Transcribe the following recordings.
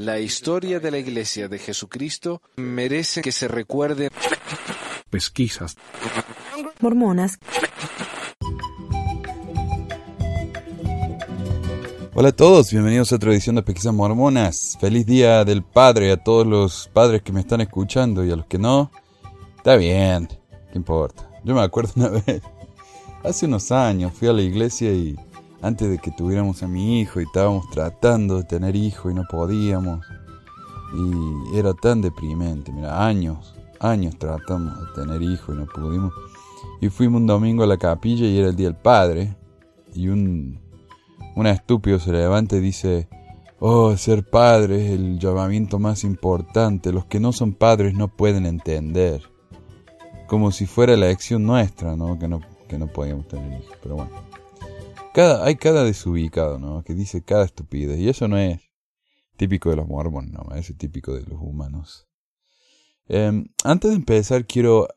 La historia de la Iglesia de Jesucristo merece que se recuerde. Pesquisas. Mormonas. Hola a todos, bienvenidos a otra edición de Pesquisas Mormonas. Feliz Día del Padre a todos los padres que me están escuchando y a los que no. Está bien, ¿qué importa? Yo me acuerdo una vez, hace unos años, fui a la iglesia y antes de que tuviéramos a mi hijo y estábamos tratando de tener hijo y no podíamos. Y era tan deprimente, mira, años, años tratamos de tener hijo y no pudimos. Y fuimos un domingo a la capilla y era el Día del Padre. Y un, un estúpido se levanta y dice, oh, ser padre es el llamamiento más importante, los que no son padres no pueden entender. Como si fuera la elección nuestra, ¿no? Que no, que no podíamos tener hijos, pero bueno. Cada, hay cada desubicado, ¿no? Que dice cada estupidez. Y eso no es típico de los mormones, no, es típico de los humanos. Em, antes de empezar, quiero,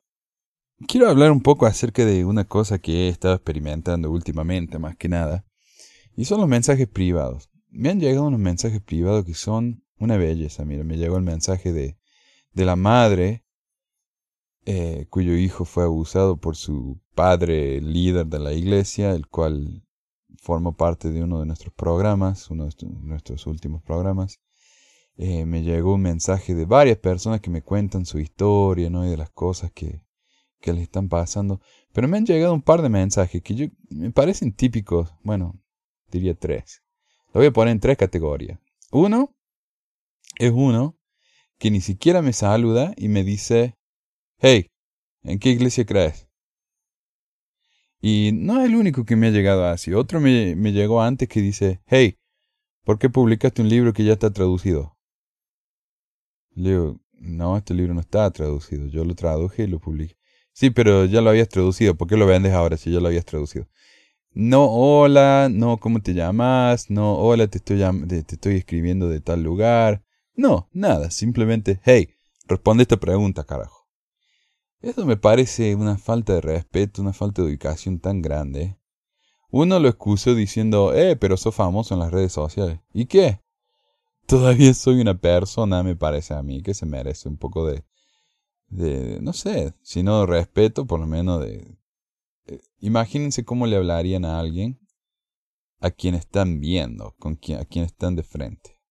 quiero hablar un poco acerca de una cosa que he estado experimentando últimamente, más que nada. Y son los mensajes privados. Me han llegado unos mensajes privados que son una belleza. Mira, me llegó el mensaje de, de la madre eh, cuyo hijo fue abusado por su padre líder de la iglesia, el cual formo parte de uno de nuestros programas, uno de nuestros últimos programas, eh, me llegó un mensaje de varias personas que me cuentan su historia, ¿no? Y de las cosas que, que les están pasando. Pero me han llegado un par de mensajes que yo, me parecen típicos, bueno, diría tres. Lo voy a poner en tres categorías. Uno es uno que ni siquiera me saluda y me dice, hey, ¿en qué iglesia crees? Y no es el único que me ha llegado así. Otro me, me llegó antes que dice, hey, ¿por qué publicaste un libro que ya está traducido? Le digo, no, este libro no está traducido. Yo lo traduje y lo publiqué. Sí, pero ya lo habías traducido. ¿Por qué lo vendes ahora si ya lo habías traducido? No, hola, no, ¿cómo te llamas? No, hola, te estoy, te estoy escribiendo de tal lugar. No, nada, simplemente, hey, responde esta pregunta, carajo. Eso me parece una falta de respeto, una falta de ubicación tan grande. Uno lo excusó diciendo, eh, pero sos famoso en las redes sociales. ¿Y qué? Todavía soy una persona, me parece a mí, que se merece un poco de, de no sé, si no respeto, por lo menos de... Eh, imagínense cómo le hablarían a alguien a quien están viendo, con quien, a quien están de frente.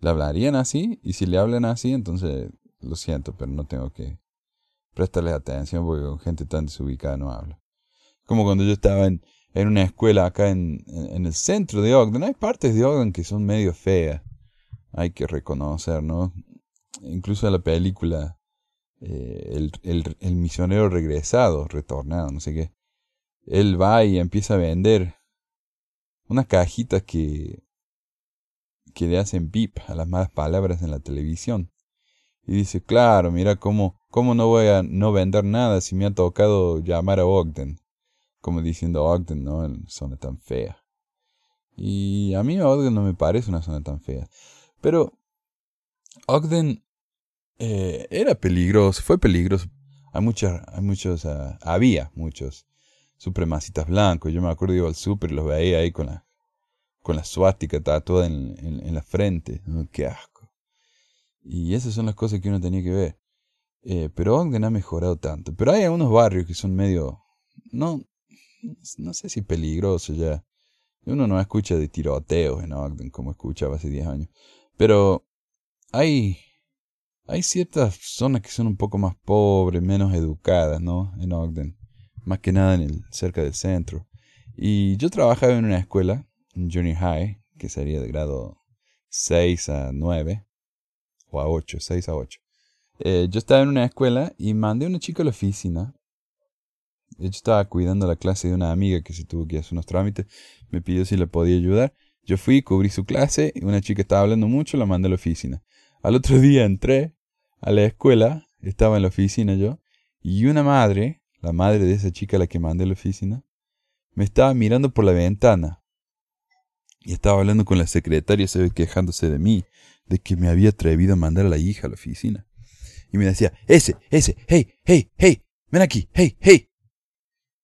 ¿Le hablarían así? Y si le hablan así, entonces lo siento, pero no tengo que prestarles atención porque con gente tan desubicada no hablo. Como cuando yo estaba en, en una escuela acá en, en, el centro de Ogden. Hay partes de Ogden que son medio feas. Hay que reconocer, ¿no? Incluso en la película eh, el, el, el, misionero regresado, retornado, no sé qué. Él va y empieza a vender unas cajitas que, que le hacen pip a las malas palabras en la televisión. Y dice, claro, mira cómo, cómo no voy a no vender nada si me ha tocado llamar a Ogden. Como diciendo, Ogden no una zona tan fea. Y a mí Ogden no me parece una zona tan fea. Pero Ogden eh, era peligroso, fue peligroso. Hay muchos, hay muchos, uh, había muchos supremacistas blancos. Yo me acuerdo iba al súper y los veía ahí con la, con la suástica tatuada en, en, en la frente. Qué asco. Y esas son las cosas que uno tenía que ver. Eh, pero Ogden ha mejorado tanto. Pero hay algunos barrios que son medio... No, no sé si peligrosos ya. Uno no escucha de tiroteos en Ogden como escuchaba hace 10 años. Pero hay, hay ciertas zonas que son un poco más pobres, menos educadas, ¿no? En Ogden. Más que nada en el, cerca del centro. Y yo trabajaba en una escuela, en Junior High, que sería de grado 6 a 9 o a 8, 6 a 8. Eh, yo estaba en una escuela y mandé a una chica a la oficina. Yo estaba cuidando la clase de una amiga que se tuvo que hacer unos trámites. Me pidió si le podía ayudar. Yo fui, cubrí su clase y una chica estaba hablando mucho, la mandé a la oficina. Al otro día entré a la escuela, estaba en la oficina yo, y una madre, la madre de esa chica a la que mandé a la oficina, me estaba mirando por la ventana. Y estaba hablando con la secretaria, se ve quejándose de mí de que me había atrevido a mandar a la hija a la oficina. Y me decía, ese, ese, hey, hey, hey, ven aquí, hey, hey.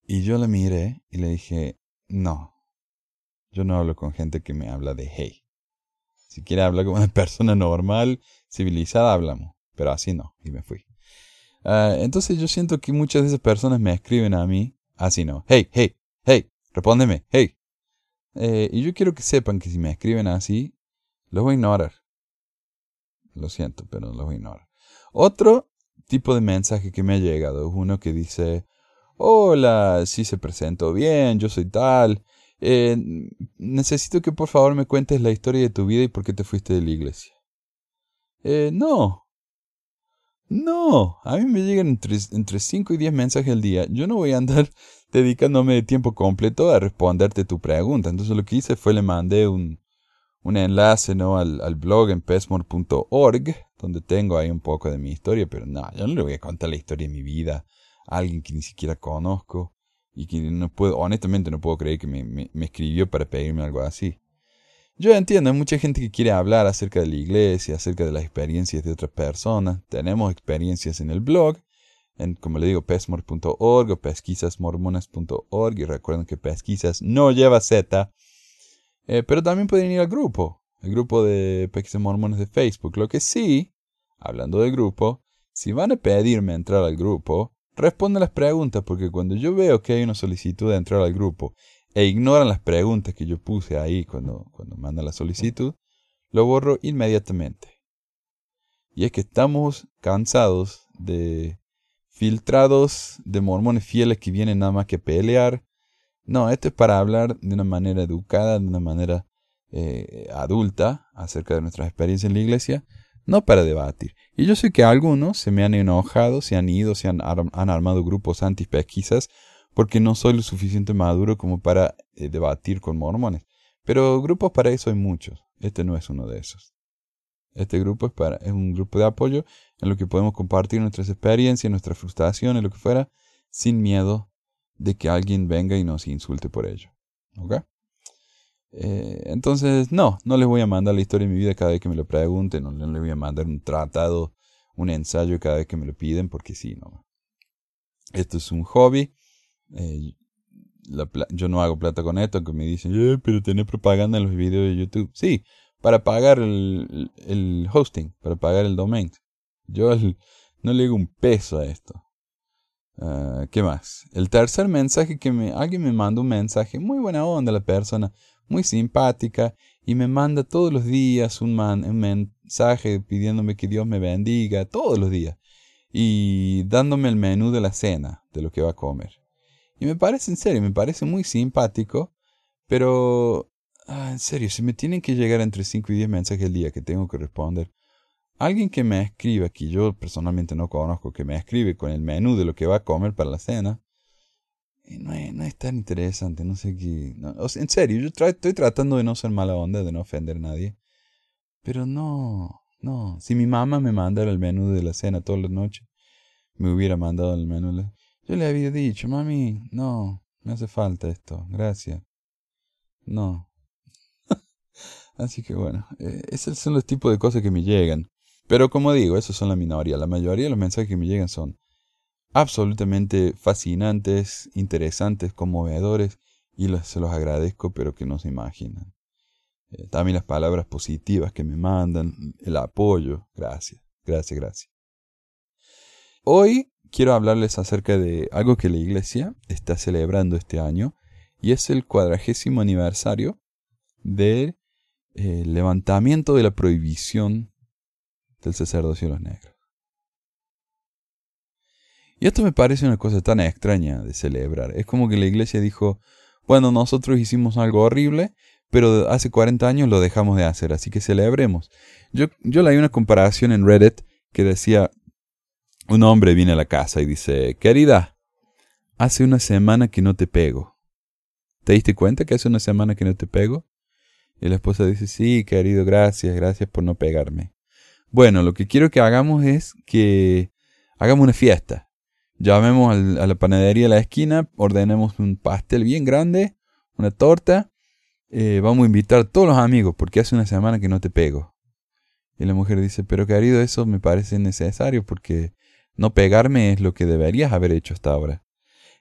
Y yo la miré y le dije, no, yo no hablo con gente que me habla de hey. Si quiere hablar como una persona normal, civilizada, hablamos. Pero así no, y me fui. Ah, entonces yo siento que muchas de esas personas me escriben a mí, así no. Hey, hey, hey, respóndeme, hey. Eh, y yo quiero que sepan que si me escriben así, los voy a ignorar. Lo siento, pero los voy a ignorar. Otro tipo de mensaje que me ha llegado es uno que dice, hola, si se presentó bien, yo soy tal. Eh, necesito que por favor me cuentes la historia de tu vida y por qué te fuiste de la iglesia. Eh, no. No, a mí me llegan entre, entre 5 y 10 mensajes al día. Yo no voy a andar dedicándome de tiempo completo a responderte tu pregunta. Entonces lo que hice fue le mandé un, un enlace ¿no? al, blog en pesmore.org, donde tengo ahí un poco de mi historia, pero no, yo no le voy a contar la historia de mi vida a alguien que ni siquiera conozco y que no puedo, honestamente no puedo creer que me, me, me escribió para pedirme algo así. Yo entiendo, hay mucha gente que quiere hablar acerca de la iglesia, acerca de las experiencias de otras personas. Tenemos experiencias en el blog, en, como le digo, pesmore.org o pesquisasmormonas.org. Y recuerden que pesquisas no lleva Z. Eh, pero también pueden ir al grupo, el grupo de Pesquisas Mormones de Facebook. Lo que sí, hablando del grupo, si van a pedirme entrar al grupo, respondan las preguntas, porque cuando yo veo que hay una solicitud de entrar al grupo e ignoran las preguntas que yo puse ahí cuando, cuando mandan la solicitud, lo borro inmediatamente. Y es que estamos cansados de filtrados de mormones fieles que vienen nada más que pelear. No, esto es para hablar de una manera educada, de una manera eh, adulta acerca de nuestras experiencias en la iglesia, no para debatir. Y yo sé que algunos se me han enojado, se han ido, se han, armado grupos antipesquisas porque no soy lo suficiente maduro como para eh, debatir con mormones. Pero grupos para eso hay muchos. Este no es uno de esos. Este grupo es, para, es un grupo de apoyo en lo que podemos compartir nuestras experiencias, nuestras frustraciones, lo que fuera, sin miedo de que alguien venga y nos insulte por ello. ¿Ok? Eh, entonces, no, no les voy a mandar la historia de mi vida cada vez que me lo pregunten, no, les voy a mandar un tratado, un ensayo cada vez que me lo piden, porque sí, no. Esto es un hobby. Eh, yo no hago plata con esto, que me dicen, eh, pero tenés propaganda en los videos de YouTube. Sí, para pagar el, el hosting, para pagar el domain. Yo no le digo un peso a esto. Uh, ¿Qué más? El tercer mensaje que me... Alguien me manda un mensaje, muy buena onda la persona, muy simpática, y me manda todos los días un, man, un mensaje pidiéndome que Dios me bendiga, todos los días, y dándome el menú de la cena, de lo que va a comer. Y me parece, en serio, me parece muy simpático, pero Ah, en serio, si me tienen que llegar entre 5 y 10 mensajes al día que tengo que responder, alguien que me escriba, que yo personalmente no conozco, que me escribe con el menú de lo que va a comer para la cena, y no, es, no es tan interesante, no sé qué. en serio, yo estoy tratando de no ser mala onda, de no ofender a nadie, pero no, no. Si mi mamá me mandara el menú de la cena todas las noches, me hubiera mandado el menú. Yo le había dicho, mami, no, me hace falta esto, gracias. No, Así que bueno, eh, esos son los tipos de cosas que me llegan. Pero como digo, esos son la minoría. La mayoría de los mensajes que me llegan son absolutamente fascinantes, interesantes, conmovedores y se los agradezco, pero que no se imaginan. Eh, también las palabras positivas que me mandan, el apoyo. Gracias, gracias, gracias. Hoy quiero hablarles acerca de algo que la iglesia está celebrando este año y es el cuadragésimo aniversario de el levantamiento de la prohibición del sacerdocio de los negros. Y esto me parece una cosa tan extraña de celebrar. Es como que la iglesia dijo, bueno, nosotros hicimos algo horrible, pero hace 40 años lo dejamos de hacer, así que celebremos. Yo, yo leí una comparación en Reddit que decía, un hombre viene a la casa y dice, querida, hace una semana que no te pego. ¿Te diste cuenta que hace una semana que no te pego? Y la esposa dice, sí, querido, gracias, gracias por no pegarme. Bueno, lo que quiero que hagamos es que hagamos una fiesta. Llamemos a la panadería de la esquina, ordenemos un pastel bien grande, una torta. Eh, vamos a invitar a todos los amigos porque hace una semana que no te pego. Y la mujer dice, pero querido, eso me parece necesario porque no pegarme es lo que deberías haber hecho hasta ahora.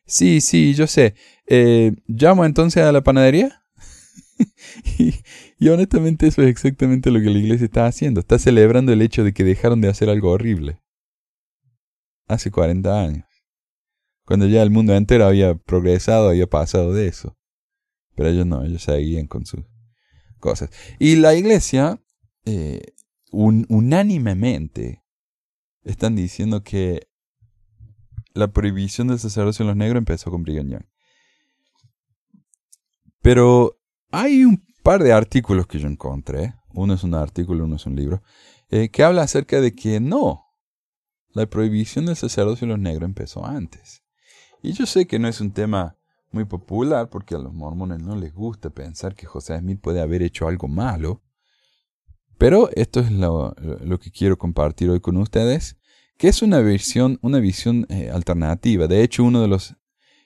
Sí, sí, yo sé. Eh, ¿Llamo entonces a la panadería? y, honestamente eso es exactamente lo que la iglesia está haciendo. Está celebrando el hecho de que dejaron de hacer algo horrible. Hace 40 años. Cuando ya el mundo entero había progresado, había pasado de eso. Pero ellos no, ellos seguían con sus cosas. Y la iglesia, eh, un- unánimemente, están diciendo que la prohibición del sacerdocio en los negros empezó con Brigham Young. Pero hay un par de artículos que yo encontré, uno es un artículo, uno es un libro, eh, que habla acerca de que no, la prohibición del sacerdocio en los negros empezó antes. Y yo sé que no es un tema muy popular porque a los mormones no les gusta pensar que José Smith puede haber hecho algo malo, pero esto es lo, que quiero compartir hoy con ustedes, que es una visión, una visión eh, alternativa. De hecho, uno de los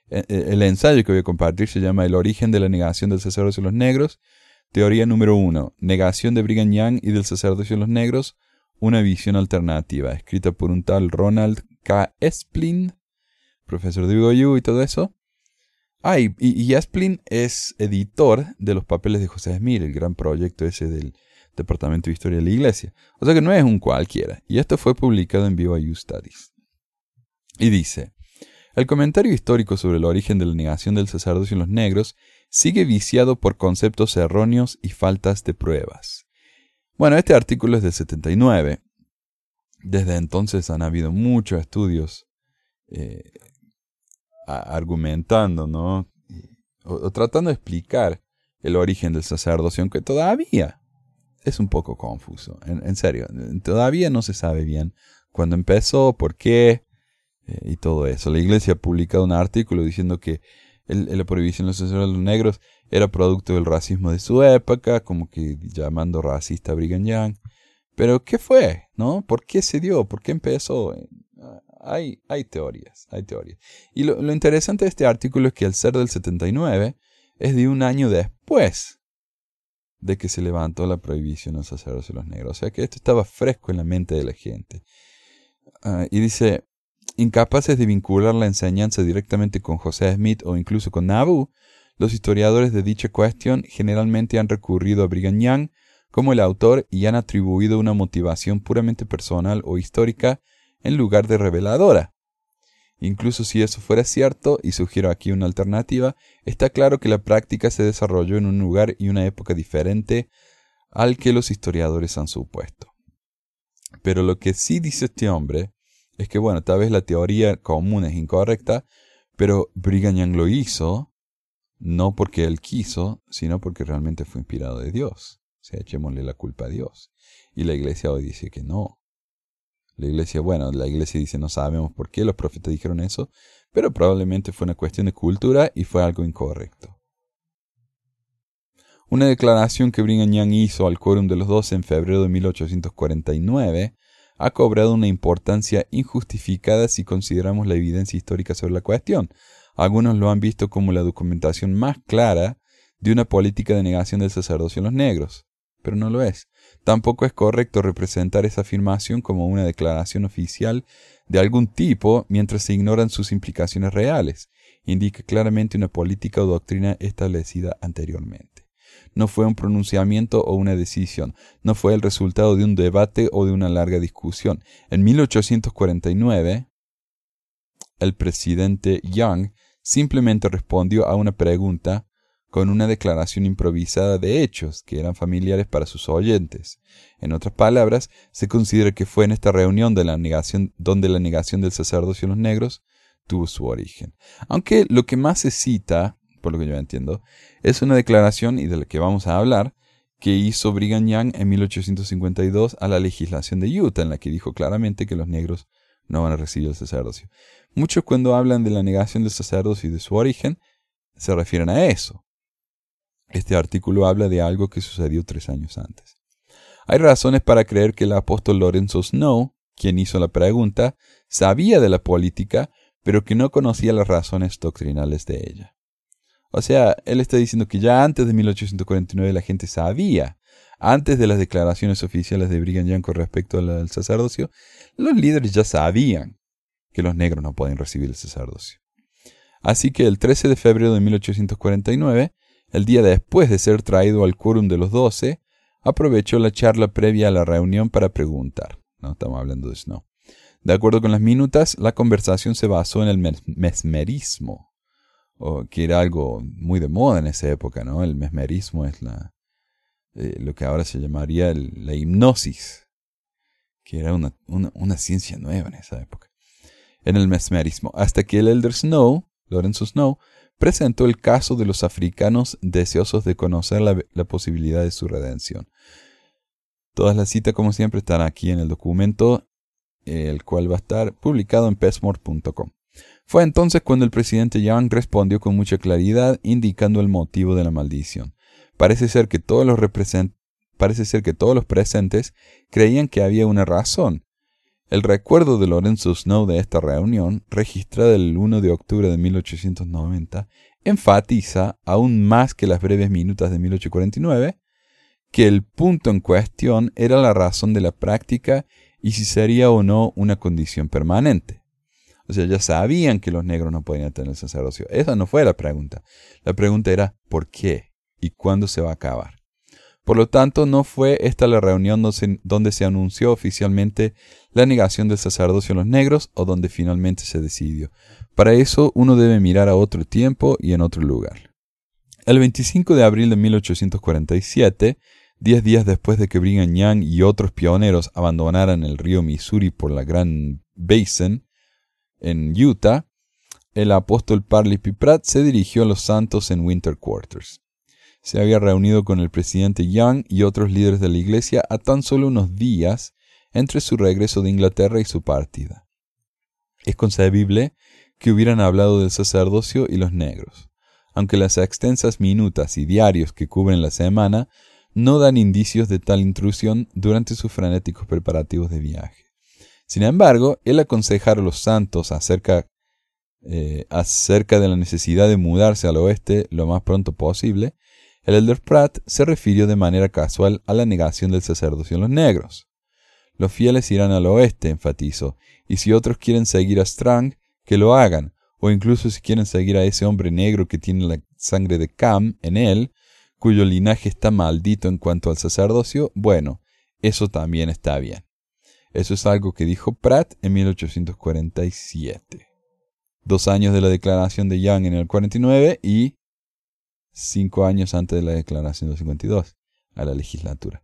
el ensayo que voy a compartir se llama El origen de la negación del sacerdocio en los negros. Teoría número uno. Negación de Brigham Young y del sacerdocio en los negros. Una visión alternativa. Escrita por un tal Ronald K. Esplin, profesor de BYU y todo eso. Ah, y Esplin es editor de los papeles de José Smith, el gran proyecto ese del Departamento de Historia de la Iglesia. O sea que no es un cualquiera. Y esto fue publicado en BYU Studies. Y dice, el comentario histórico sobre el origen de la negación del sacerdocio en los negros sigue viciado por conceptos erróneos y faltas de pruebas. Bueno, este artículo es del 79. Desde entonces han habido muchos estudios eh, argumentando, ¿no? O, tratando de explicar el origen del sacerdocio, aunque todavía es un poco confuso. En, en serio, todavía no se sabe bien cuándo empezó, por qué, eh, y todo eso. La iglesia ha publicado un artículo diciendo que el, la prohibición de los sacerdotes negros era producto del racismo de su época, como que llamando racista a Brigham Young. Pero, ¿qué fue? ¿No? ¿Por qué se dio? ¿Por qué empezó? Hay, hay teorías, hay teorías. Y lo, lo interesante de este artículo es que al ser del 79 es de un año después de que se levantó la prohibición de los sacerdotes los negros. O sea que esto estaba fresco en la mente de la gente. Uh, y dice, incapaces de vincular la enseñanza directamente con José Smith o incluso con Nabu, los historiadores de dicha cuestión generalmente han recurrido a Brigham Young como el autor y han atribuido una motivación puramente personal o histórica en lugar de reveladora. Incluso si eso fuera cierto, y sugiero aquí una alternativa, está claro que la práctica se desarrolló en un lugar y una época diferente al que los historiadores han supuesto. Pero lo que sí dice este hombre es que, bueno, tal vez la teoría común es incorrecta, pero Brigham Young lo hizo no porque él quiso, sino porque realmente fue inspirado de Dios. O sea, echémosle la culpa a Dios. Y la iglesia hoy dice que no. La iglesia, bueno, la iglesia dice no sabemos por qué los profetas dijeron eso, pero probablemente fue una cuestión de cultura y fue algo incorrecto. Una declaración que Brigham Young hizo al quórum de los doce en febrero de 1849 ha cobrado una importancia injustificada si consideramos la evidencia histórica sobre la cuestión. Algunos lo han visto como la documentación más clara de una política de negación del sacerdocio en los negros, pero no lo es. Tampoco es correcto representar esa afirmación como una declaración oficial de algún tipo mientras se ignoran sus implicaciones reales. Indica claramente una política o doctrina establecida anteriormente. No fue un pronunciamiento o una decisión, no fue el resultado de un debate o de una larga discusión. En 1849, el presidente Young simplemente respondió a una pregunta con una declaración improvisada de hechos que eran familiares para sus oyentes. En otras palabras, se considera que fue en esta reunión de la donde la negación del sacerdocio en los negros tuvo su origen. Aunque lo que más se cita, por lo que yo entiendo, es una declaración, y de la que vamos a hablar, que hizo Brigham Young en 1852 a la legislación de Utah, en la que dijo claramente que los negros no van a recibir el sacerdocio. Muchos cuando hablan de la negación del sacerdocio y de su origen, se refieren a eso. Este artículo habla de algo que sucedió tres años antes. Hay razones para creer que el apóstol Lorenzo Snow, quien hizo la pregunta, sabía de la política, pero que no conocía las razones doctrinales de ella. O sea, él está diciendo que ya antes de 1849 la gente sabía, antes de las declaraciones oficiales de Brigham Young con respecto al sacerdocio, los líderes ya sabían que los negros no pueden recibir el sacerdocio. Así que el 13 de febrero de 1849, El día después de ser traído al quórum de los doce, aprovechó la charla previa a la reunión para preguntar. No estamos hablando de Snow. De acuerdo con las minutas, la conversación se basó en el mesmerismo, o que era algo muy de moda en esa época, ¿no? El mesmerismo es la, eh, lo que ahora se llamaría la hipnosis, que era una, una, ciencia nueva en esa época. En el mesmerismo, hasta que el Elder Snow, Lorenzo Snow, presentó el caso de los africanos deseosos de conocer la, posibilidad de su redención. Todas las citas, como siempre, están aquí en el documento, el cual va a estar publicado en pesmore.com. Fue entonces cuando el presidente Young respondió con mucha claridad, indicando el motivo de la maldición. Parece ser que todos los, Parece ser que todos los presentes creían que había una razón. El recuerdo de Lorenzo Snow de esta reunión, registrada el 1 de octubre de 1890, enfatiza, aún más que las breves minutas de 1849, que el punto en cuestión era la razón de la práctica y si sería o no una condición permanente. O sea, ya sabían que los negros no podían tener el sacerdocio. Esa no fue la pregunta. La pregunta era ¿por qué? ¿Y cuándo se va a acabar? Por lo tanto, no fue esta la reunión donde se anunció oficialmente la negación del sacerdocio a los negros o donde finalmente se decidió. Para eso uno debe mirar a otro tiempo y en otro lugar. El 25 de abril de 1847, Diez días después de que Brigham Young y otros pioneros abandonaran el río Missouri por la Gran Basin en Utah, el apóstol Parley P. Pratt se dirigió a los santos en Winter Quarters. Se había reunido con el presidente Young y otros líderes de la iglesia a tan solo unos días entre su regreso de Inglaterra y su partida. Es concebible que hubieran hablado del sacerdocio y los negros, aunque las extensas minutas y diarios que cubren la semana no dan indicios de tal intrusión durante sus frenéticos preparativos de viaje. Sin embargo, el aconsejar a los santos acerca, eh, acerca de la necesidad de mudarse al oeste lo más pronto posible, el elder Pratt se refirió de manera casual a la negación del sacerdocio en los negros. Los fieles irán al oeste, enfatizó, y si otros quieren seguir a Strang, que lo hagan, o incluso si quieren seguir a ese hombre negro que tiene la sangre de Cam en él, cuyo linaje está maldito en cuanto al sacerdocio, bueno, eso también está bien. Eso es algo que dijo Pratt en 1847. Dos años de la declaración de Young en el 49 y cinco años antes de la declaración del 52 a la legislatura.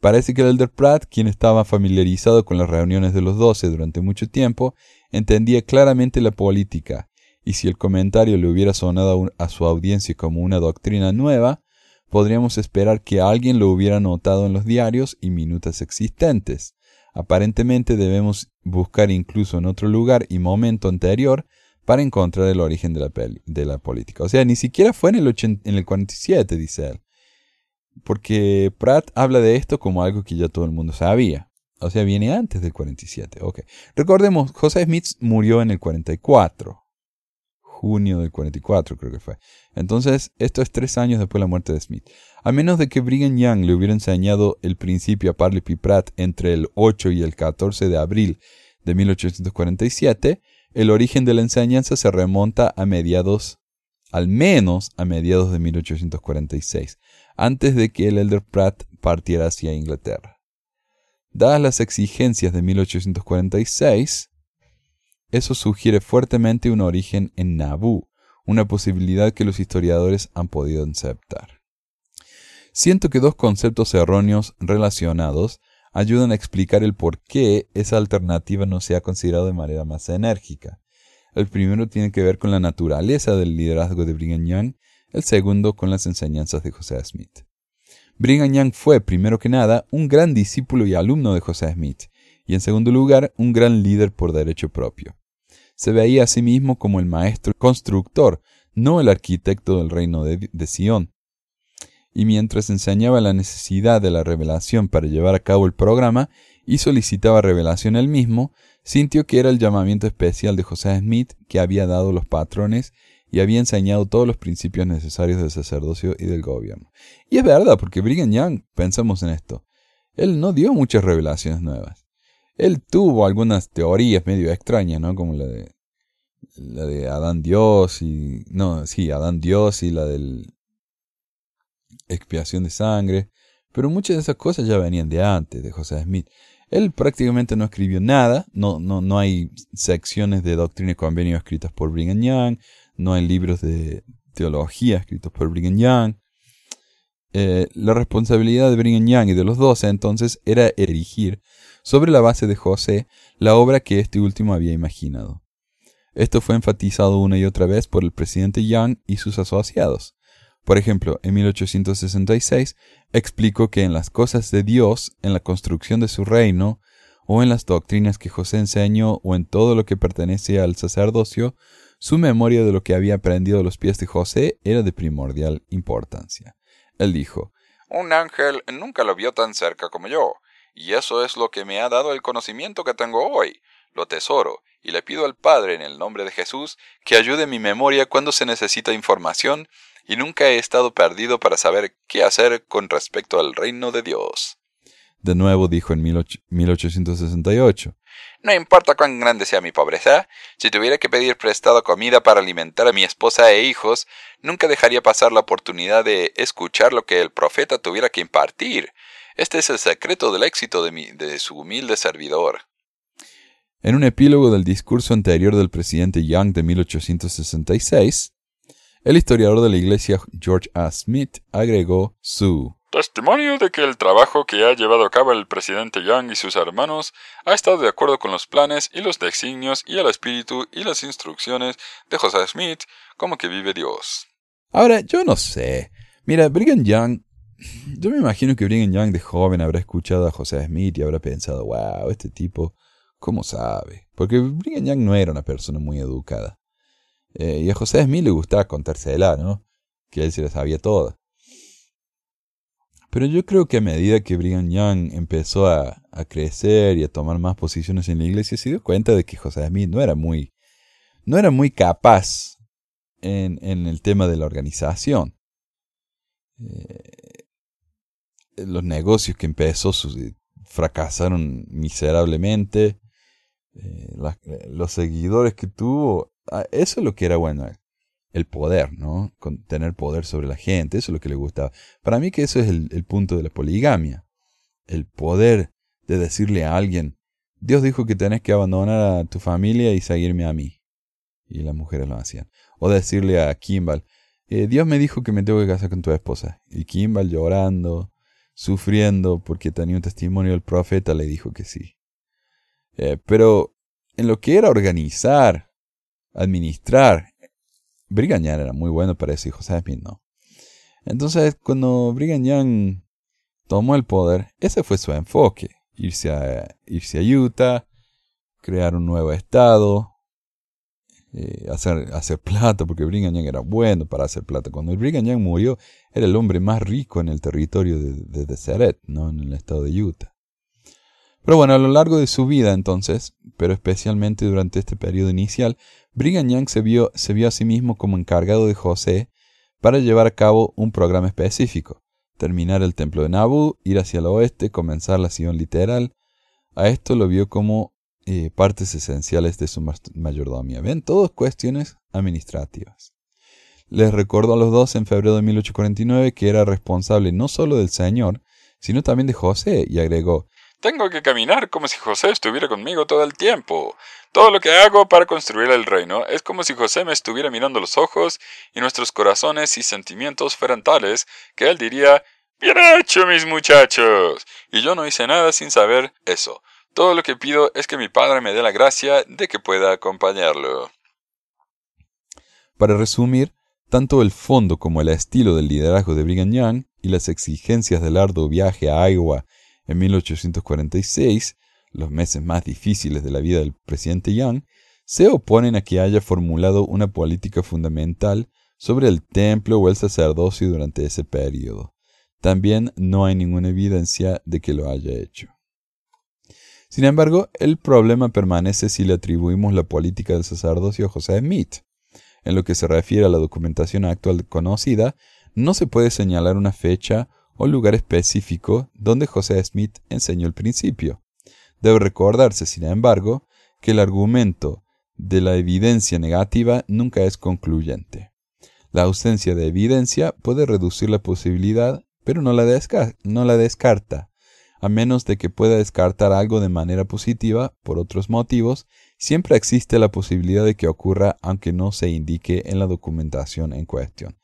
Parece que el elder Pratt, quien estaba familiarizado con las reuniones de los doce durante mucho tiempo, entendía claramente la política, y si el comentario le hubiera sonado a su audiencia como una doctrina nueva, podríamos esperar que alguien lo hubiera notado en los diarios y minutas existentes. Aparentemente debemos buscar incluso en otro lugar y momento anterior para encontrar el origen de la, de la política. O sea, ni siquiera fue en el, en el 47, dice él. Porque Pratt habla de esto como algo que ya todo el mundo sabía. O sea, viene antes del 47. Okay. Recordemos, José Smith murió en el 44 junio del 44 creo que fue. Entonces, esto es tres años después de la muerte de Smith. A menos de que Brigham Young le hubiera enseñado el principio a Parley P. Pratt entre el 8 y el 14 de abril de 1847, el origen de la enseñanza se remonta a mediados, al menos a mediados de 1846, antes de que el Elder Pratt partiera hacia Inglaterra. Dadas las exigencias de 1846, eso sugiere fuertemente un origen en Nabú, una posibilidad que los historiadores han podido aceptar. Siento que dos conceptos erróneos relacionados ayudan a explicar el por qué esa alternativa no se ha considerado de manera más enérgica. El primero tiene que ver con la naturaleza del liderazgo de Brigham Young, el segundo con las enseñanzas de José Smith. Brigham Young fue, primero que nada, un gran discípulo y alumno de José Smith, y en segundo lugar, un gran líder por derecho propio. Se veía a sí mismo como el maestro constructor, no el arquitecto del reino de, de Sion. Y mientras enseñaba la necesidad de la revelación para llevar a cabo el programa y solicitaba revelación él mismo, sintió que era el llamamiento especial de José Smith que había dado los patrones y había enseñado todos los principios necesarios del sacerdocio y del gobierno. Y es verdad, porque Brigham Young, pensamos en esto, él no dio muchas revelaciones nuevas. Él tuvo algunas teorías medio extrañas, ¿no? Como la de la de Adán Dios y no, sí, Adán Dios y la del expiación de sangre, pero muchas de esas cosas ya venían de antes, de José Smith. Él prácticamente no escribió nada, no, no, no hay secciones de doctrina y convenio escritas por Brigham Young, no hay libros de teología escritos por Brigham Young. Eh, la responsabilidad de Brigham Young y de los doce entonces era erigir, sobre la base de José, la obra que este último había imaginado. Esto fue enfatizado una y otra vez por el presidente Young y sus asociados. Por ejemplo, en 1866 explicó que en las cosas de Dios, en la construcción de su reino, o en las doctrinas que José enseñó, o en todo lo que pertenece al sacerdocio, su memoria de lo que había aprendido a los pies de José era de primordial importancia. Él dijo, Un ángel nunca lo vio tan cerca como yo, y eso es lo que me ha dado el conocimiento que tengo hoy. Lo tesoro, y le pido al Padre en el nombre de Jesús que ayude mi memoria cuando se necesita información y nunca he estado perdido para saber qué hacer con respecto al reino de Dios. De nuevo dijo en 1868. No importa cuán grande sea mi pobreza, si tuviera que pedir prestado comida para alimentar a mi esposa e hijos, nunca dejaría pasar la oportunidad de escuchar lo que el profeta tuviera que impartir. Este es el secreto del éxito de, mi, de su humilde servidor. En un epílogo del discurso anterior del presidente Young de 1866, el historiador de la iglesia George A. Smith agregó su testimonio de que el trabajo que ha llevado a cabo el presidente Young y sus hermanos ha estado de acuerdo con los planes y los designios y el espíritu y las instrucciones de José Smith como que vive Dios. Ahora, yo no sé. Mira, Brigham Young yo me imagino que Brigham Young de joven habrá escuchado a José Smith y habrá pensado, wow, este tipo ¿Cómo sabe? Porque Brigham Young no era una persona muy educada. Eh, y a José Smith le gustaba contársela, ¿no? Que él se la sabía toda. Pero yo creo que a medida que Brigham Young empezó a, crecer y a tomar más posiciones en la iglesia, se dio cuenta de que José Smith no era muy, no era muy capaz en, el tema de la organización. Eh, los negocios que empezó fracasaron miserablemente. Eh, los seguidores que tuvo, ah, eso es lo que era bueno el poder, ¿no? Con tener poder sobre la gente, eso es lo que le gustaba. Para mí que eso es el, punto de la poligamia, el poder de decirle a alguien, Dios dijo que tenés que abandonar a tu familia y seguirme a mí. Y las mujeres lo hacían. O decirle a Kimball, eh, Dios me dijo que me tengo que casar con tu esposa. Y Kimball llorando, sufriendo porque tenía un testimonio del profeta, le dijo que sí. Eh, pero en lo que era organizar, administrar, Brigham era muy bueno para y José Smith no. Entonces, cuando Brigham tomó el poder, ese fue su enfoque. Irse a, irse a Utah, crear un nuevo estado, eh, hacer, hacer plata, porque Brigham Young era bueno para hacer plata. Cuando Brigham Young murió, era el hombre más rico en el territorio de, de Deseret, ¿no? en el estado de Utah. Pero bueno, a lo largo de su vida entonces, pero especialmente durante este periodo inicial, Brigham Young se vio, se vio a sí mismo como encargado de José para llevar a cabo un programa específico, terminar el templo de Nabu, ir hacia el oeste, comenzar la Sion literal. A esto lo vio como eh, partes esenciales de su mayordomía. Ven, todas cuestiones administrativas. Les recordó a los dos en febrero de 1849 que era responsable no solo del Señor, sino también de José, y agregó, tengo que caminar como si José estuviera conmigo todo el tiempo. Todo lo que hago para construir el reino es como si José me estuviera mirando los ojos y nuestros corazones y sentimientos fueran tales que él diría, Bien hecho, mis muchachos. Y yo no hice nada sin saber eso. Todo lo que pido es que mi Padre me dé la gracia de que pueda acompañarlo. Para resumir, tanto el fondo como el estilo del liderazgo de Brigham Young y las exigencias del arduo viaje a Iowa en 1846, los meses más difíciles de la vida del presidente Young, se oponen a que haya formulado una política fundamental sobre el templo o el sacerdocio durante ese periodo. También no hay ninguna evidencia de que lo haya hecho. Sin embargo, el problema permanece si le atribuimos la política del sacerdocio a José Smith. En lo que se refiere a la documentación actual conocida, no se puede señalar una fecha o lugar específico donde José Smith enseñó el principio. Debe recordarse, sin embargo, que el argumento de la evidencia negativa nunca es concluyente. La ausencia de evidencia puede reducir la posibilidad, pero no la, no la descarta. A menos de que pueda descartar algo de manera positiva por otros motivos, siempre existe la posibilidad de que ocurra aunque no se indique en la documentación en cuestión.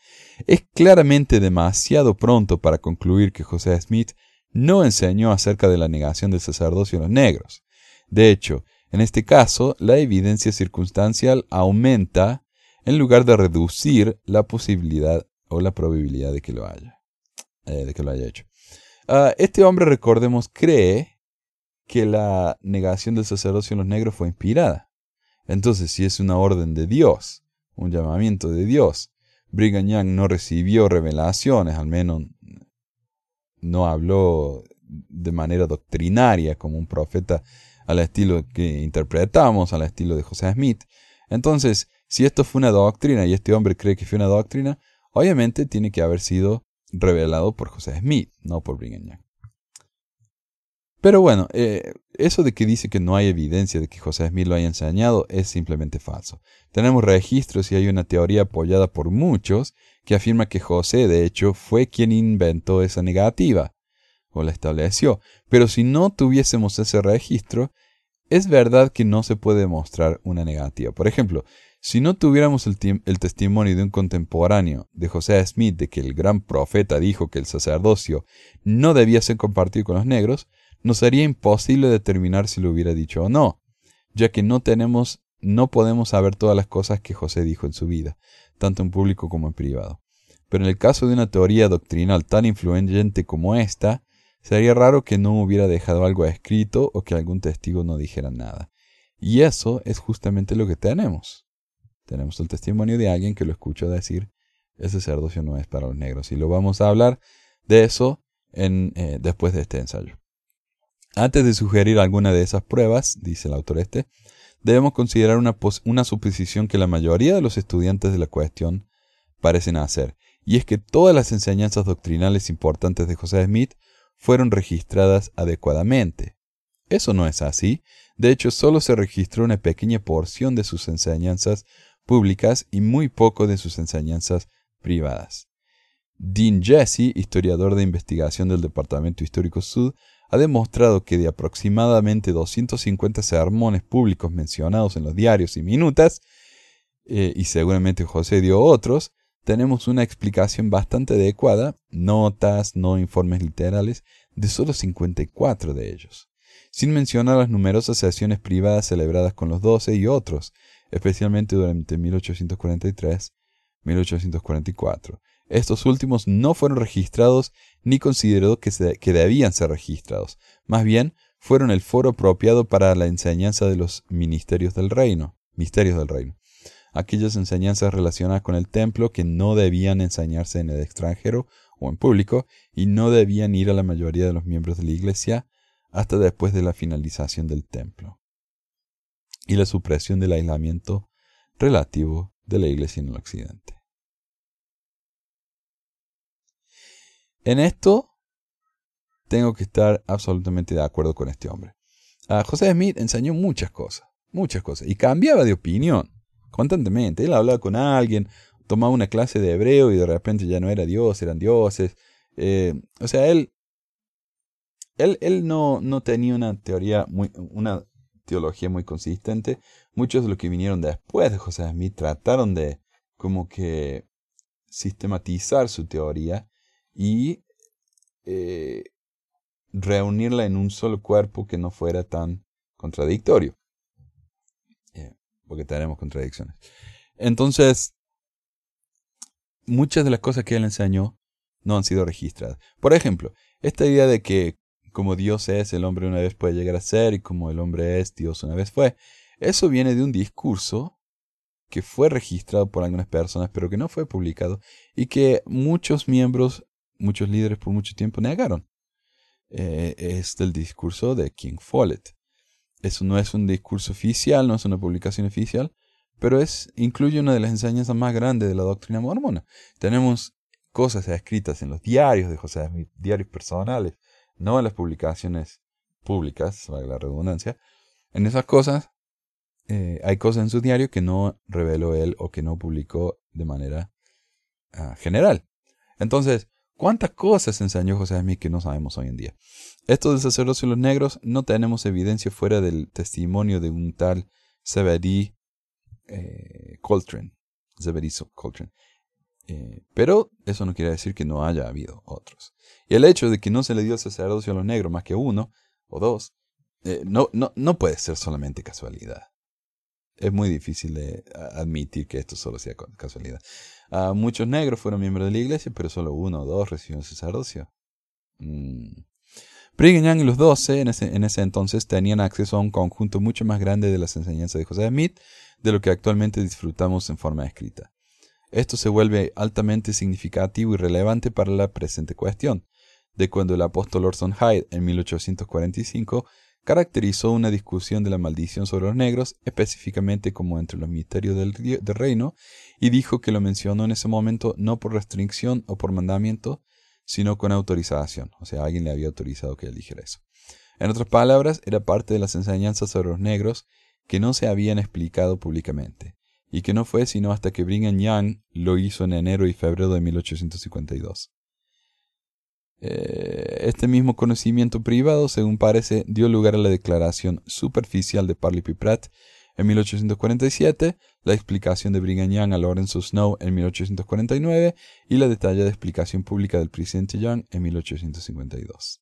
Es claramente demasiado pronto para concluir que José Smith no enseñó acerca de la negación del sacerdocio a los negros. De hecho, en este caso, la evidencia circunstancial aumenta en lugar de reducir la posibilidad o la probabilidad de que lo haya, eh, de que lo haya hecho. Ah, este hombre, recordemos, cree que la negación del sacerdocio en los negros fue inspirada. Entonces, si es una orden de Dios, un llamamiento de Dios, Brigham Young no recibió revelaciones, al menos no habló de manera doctrinaria como un profeta al estilo que interpretamos, al estilo de José Smith. Entonces, si esto fue una doctrina y este hombre cree que fue una doctrina, obviamente tiene que haber sido revelado por José Smith, no por Brigham Young. Pero bueno, eh, eso de que dice que no hay evidencia de que José Smith lo haya enseñado es simplemente falso. Tenemos registros y hay una teoría apoyada por muchos que afirma que José, de hecho, fue quien inventó esa negativa o la estableció. Pero si no tuviésemos ese registro, es verdad que no se puede demostrar una negativa. Por ejemplo, si no tuviéramos el, testimonio de un contemporáneo de José Smith de que el gran profeta dijo que el sacerdocio no debía ser compartido con los negros, nos sería imposible determinar si lo hubiera dicho o no, ya que no tenemos, no podemos saber todas las cosas que José dijo en su vida, tanto en público como en privado. Pero en el caso de una teoría doctrinal tan influyente como esta, sería raro que no hubiera dejado algo escrito o que algún testigo no dijera nada. Y eso es justamente lo que tenemos. Tenemos el testimonio de alguien que lo escuchó decir, ese sacerdocio no es para los negros. Y lo vamos a hablar de eso en, eh, después de este ensayo. Antes de sugerir alguna de esas pruebas, dice el autor este, debemos considerar una, una suposición que la mayoría de los estudiantes de la cuestión parecen hacer, y es que todas las enseñanzas doctrinales importantes de José Smith fueron registradas adecuadamente. Eso no es así. De hecho, solo se registró una pequeña porción de sus enseñanzas públicas y muy poco de sus enseñanzas privadas. Dean Jesse, historiador de investigación del Departamento Histórico Sud, ha demostrado que de aproximadamente 250 sermones públicos mencionados en los diarios y minutas, eh, y seguramente José dio otros, tenemos una explicación bastante adecuada, notas, no informes literales, de solo 54 de ellos, sin mencionar las numerosas sesiones privadas celebradas con los doce y otros, especialmente durante 1843-1844, estos últimos no fueron registrados ni consideró que, que debían ser registrados. Más bien, fueron el foro apropiado para la enseñanza de los ministerios del reino, misterios del reino. Aquellas enseñanzas relacionadas con el templo que no debían enseñarse en el extranjero o en público y no debían ir a la mayoría de los miembros de la iglesia hasta después de la finalización del templo y la supresión del aislamiento relativo de la iglesia en el occidente. En esto tengo que estar absolutamente de acuerdo con este hombre. A José Smith enseñó muchas cosas, muchas cosas, y cambiaba de opinión constantemente. Él hablaba con alguien, tomaba una clase de hebreo y de repente ya no era Dios, eran dioses. Eh, o sea, él, él, él no, no tenía una teoría muy, una teología muy consistente. Muchos de los que vinieron después de José Smith trataron de como que sistematizar su teoría y eh, reunirla en un solo cuerpo que no fuera tan contradictorio. Eh, porque tenemos contradicciones. Entonces, muchas de las cosas que él enseñó no han sido registradas. Por ejemplo, esta idea de que como Dios es, el hombre una vez puede llegar a ser y como el hombre es, Dios una vez fue. Eso viene de un discurso que fue registrado por algunas personas, pero que no fue publicado y que muchos miembros muchos líderes por mucho tiempo negaron. Eh, es del discurso de King Follett. Eso no es un discurso oficial, no es una publicación oficial, pero es, incluye una de las enseñanzas más grandes de la doctrina mormona. Tenemos cosas escritas en los diarios de José diarios personales, no en las publicaciones públicas, la redundancia. En esas cosas eh, hay cosas en su diario que no reveló él o que no publicó de manera ah, general. Entonces, ¿cuántas cosas enseñó José Smith que no sabemos hoy en día? Esto del sacerdocio de los negros no tenemos evidencia fuera del testimonio de un tal Zebedee eh, Coltrane. Zebedee Coltrane. Eh, pero eso no quiere decir que no haya habido otros. Y el hecho de que no se le dio sacerdocio a los negros más que uno o dos, eh, no, no, no puede ser solamente casualidad. Es muy difícil de admitir que esto solo sea casualidad. Muchos negros fueron miembros de la iglesia, pero solo uno o dos recibieron sacerdocio. Mm. Brigham y los doce en ese, en ese entonces tenían acceso a un conjunto mucho más grande de las enseñanzas de José Smith de lo que actualmente disfrutamos en forma escrita. Esto se vuelve altamente significativo y relevante para la presente cuestión, de cuando el apóstol Orson Hyde en 1845 caracterizó una discusión de la maldición sobre los negros, específicamente como entre los misterios del, reino, y dijo que lo mencionó en ese momento no por restricción o por mandamiento, sino con autorización. O sea, alguien le había autorizado que él dijera eso. En otras palabras, era parte de las enseñanzas sobre los negros que no se habían explicado públicamente y que no fue sino hasta que Brigham Young lo hizo en enero y febrero de 1852. Eh, este mismo conocimiento privado, según parece, dio lugar a la declaración superficial de Parley P. Pratt en 1847, la explicación de Brigham Young a Lorenzo Snow en 1849 y la detallada explicación pública del presidente Young en 1852.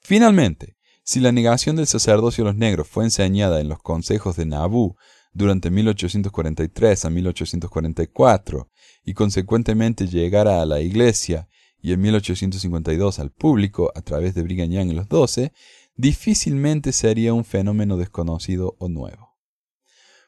Finalmente, si la negación del sacerdocio a los negros fue enseñada en los consejos de Nauvoo durante 1843 a 1844 y consecuentemente llegara a la iglesia y en 1852 al público a través de Brigham Young y los Doce, difícilmente sería un fenómeno desconocido o nuevo.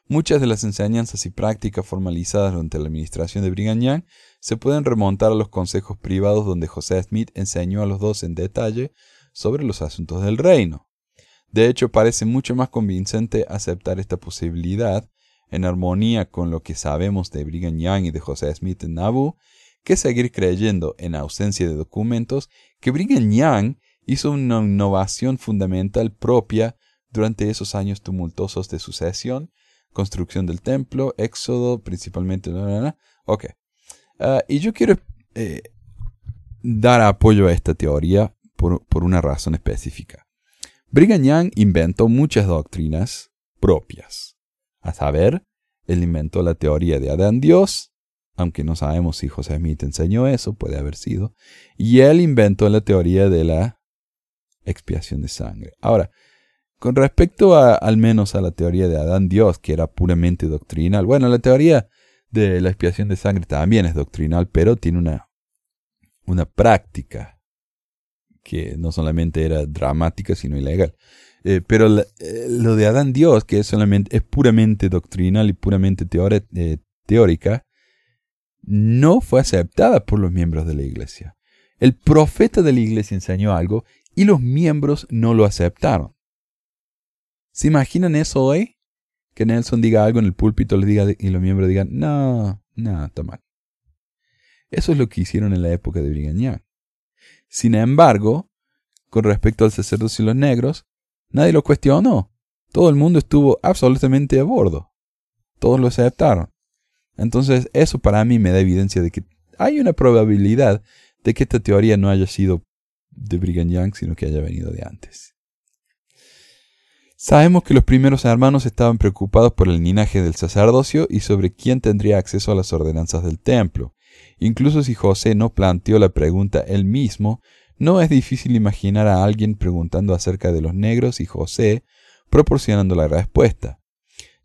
Muchas de las enseñanzas y prácticas formalizadas durante la administración de Brigham Young se pueden remontar a los consejos privados donde José Smith enseñó a los dos en detalle sobre los asuntos del reino. De hecho, parece mucho más convincente aceptar esta posibilidad, en armonía con lo que sabemos de Brigham Young y de José Smith en Nauvoo, que seguir creyendo, en ausencia de documentos, que Brigham hizo una innovación fundamental propia durante esos años tumultuosos de sucesión, construcción del templo, éxodo, principalmente. Ok. Ah, y yo quiero eh, dar apoyo a esta teoría por una razón específica. Brigham Young inventó muchas doctrinas propias. A saber, él inventó la teoría de Adán Dios, aunque no sabemos si José Smith enseñó eso, puede haber sido, y él inventó la teoría de la expiación de sangre. Ahora, con respecto a, al menos a la teoría de Adán Dios, que era puramente doctrinal, bueno, la teoría de la expiación de sangre también es doctrinal, pero tiene una, una práctica que no solamente era dramática, sino ilegal. Eh, pero eh, lo de Adán Dios, que es, solamente, es puramente doctrinal y puramente eh, teórica, no fue aceptada por los miembros de la iglesia. El profeta de la iglesia enseñó algo y los miembros no lo aceptaron. ¿Se imaginan eso hoy? Que Nelson diga algo en el púlpito y los miembros digan, no, no, está mal. Eso es lo que hicieron en la época de Brigham sin embargo, con respecto al sacerdocio y los negros, nadie lo cuestionó. Todo el mundo estuvo absolutamente a bordo. Todos lo aceptaron. Entonces, eso para mí me da evidencia de que hay una probabilidad de que esta teoría no haya sido de Brigham Young, sino que haya venido de antes. Sabemos que los primeros hermanos estaban preocupados por el linaje del sacerdocio y sobre quién tendría acceso a las ordenanzas del templo, Incluso si José no planteó la pregunta él mismo, no es difícil imaginar a alguien preguntando acerca de los negros y José proporcionando la respuesta.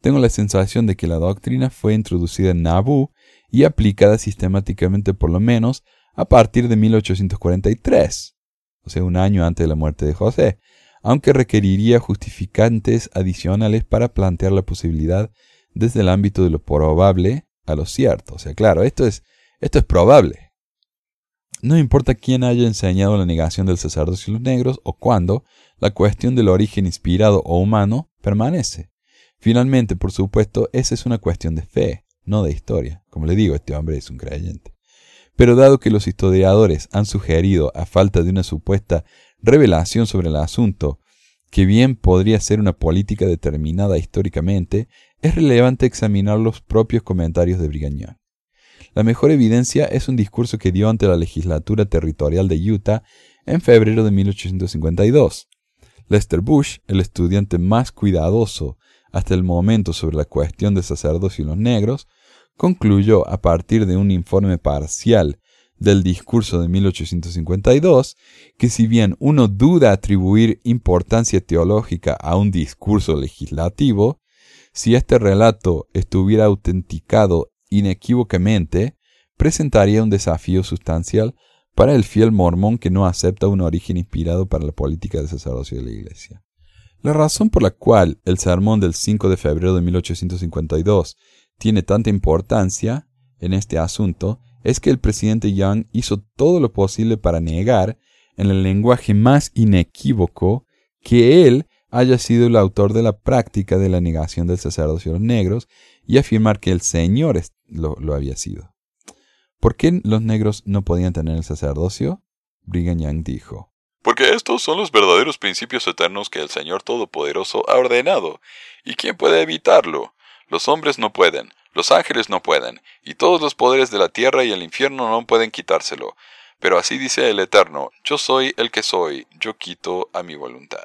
Tengo la sensación de que la doctrina fue introducida en Nauvoo y aplicada sistemáticamente por lo menos a partir de 1843, o sea, un año antes de la muerte de José, aunque requeriría justificantes adicionales para plantear la posibilidad desde el ámbito de lo probable a lo cierto. O sea, claro, esto es esto es probable. No importa quién haya enseñado la negación del sacerdocio y los negros o cuándo, la cuestión del origen inspirado o humano permanece. Finalmente, por supuesto, esa es una cuestión de fe, no de historia. Como le digo, este hombre es un creyente. Pero dado que los historiadores han sugerido, a falta de una supuesta revelación sobre el asunto, que bien podría ser una política determinada históricamente, es relevante examinar los propios comentarios de Brigañón. La mejor evidencia es un discurso que dio ante la legislatura territorial de Utah en febrero de 1852. Lester Bush, el estudiante más cuidadoso hasta el momento sobre la cuestión del sacerdocio y los negros, concluyó a partir de un informe parcial del discurso de 1852 que si bien uno duda atribuir importancia teológica a un discurso legislativo, si este relato estuviera autenticado inequívocamente, presentaría un desafío sustancial para el fiel mormón que no acepta un origen inspirado para la política del sacerdocio de la Iglesia. La razón por la cual el sermón del 5 de febrero de 1852 tiene tanta importancia en este asunto es que el presidente Young hizo todo lo posible para negar, en el lenguaje más inequívoco, que él haya sido el autor de la práctica de la negación del sacerdocio a los negros y afirmar que el Señor lo, lo había sido. ¿Por qué los negros no podían tener el sacerdocio? Brigham Young dijo. Porque estos son los verdaderos principios eternos que el Señor Todopoderoso ha ordenado. ¿Y quién puede evitarlo? Los hombres no pueden, los ángeles no pueden, y todos los poderes de la tierra y el infierno no pueden quitárselo. Pero así dice el Eterno, yo soy el que soy, yo quito a mi voluntad.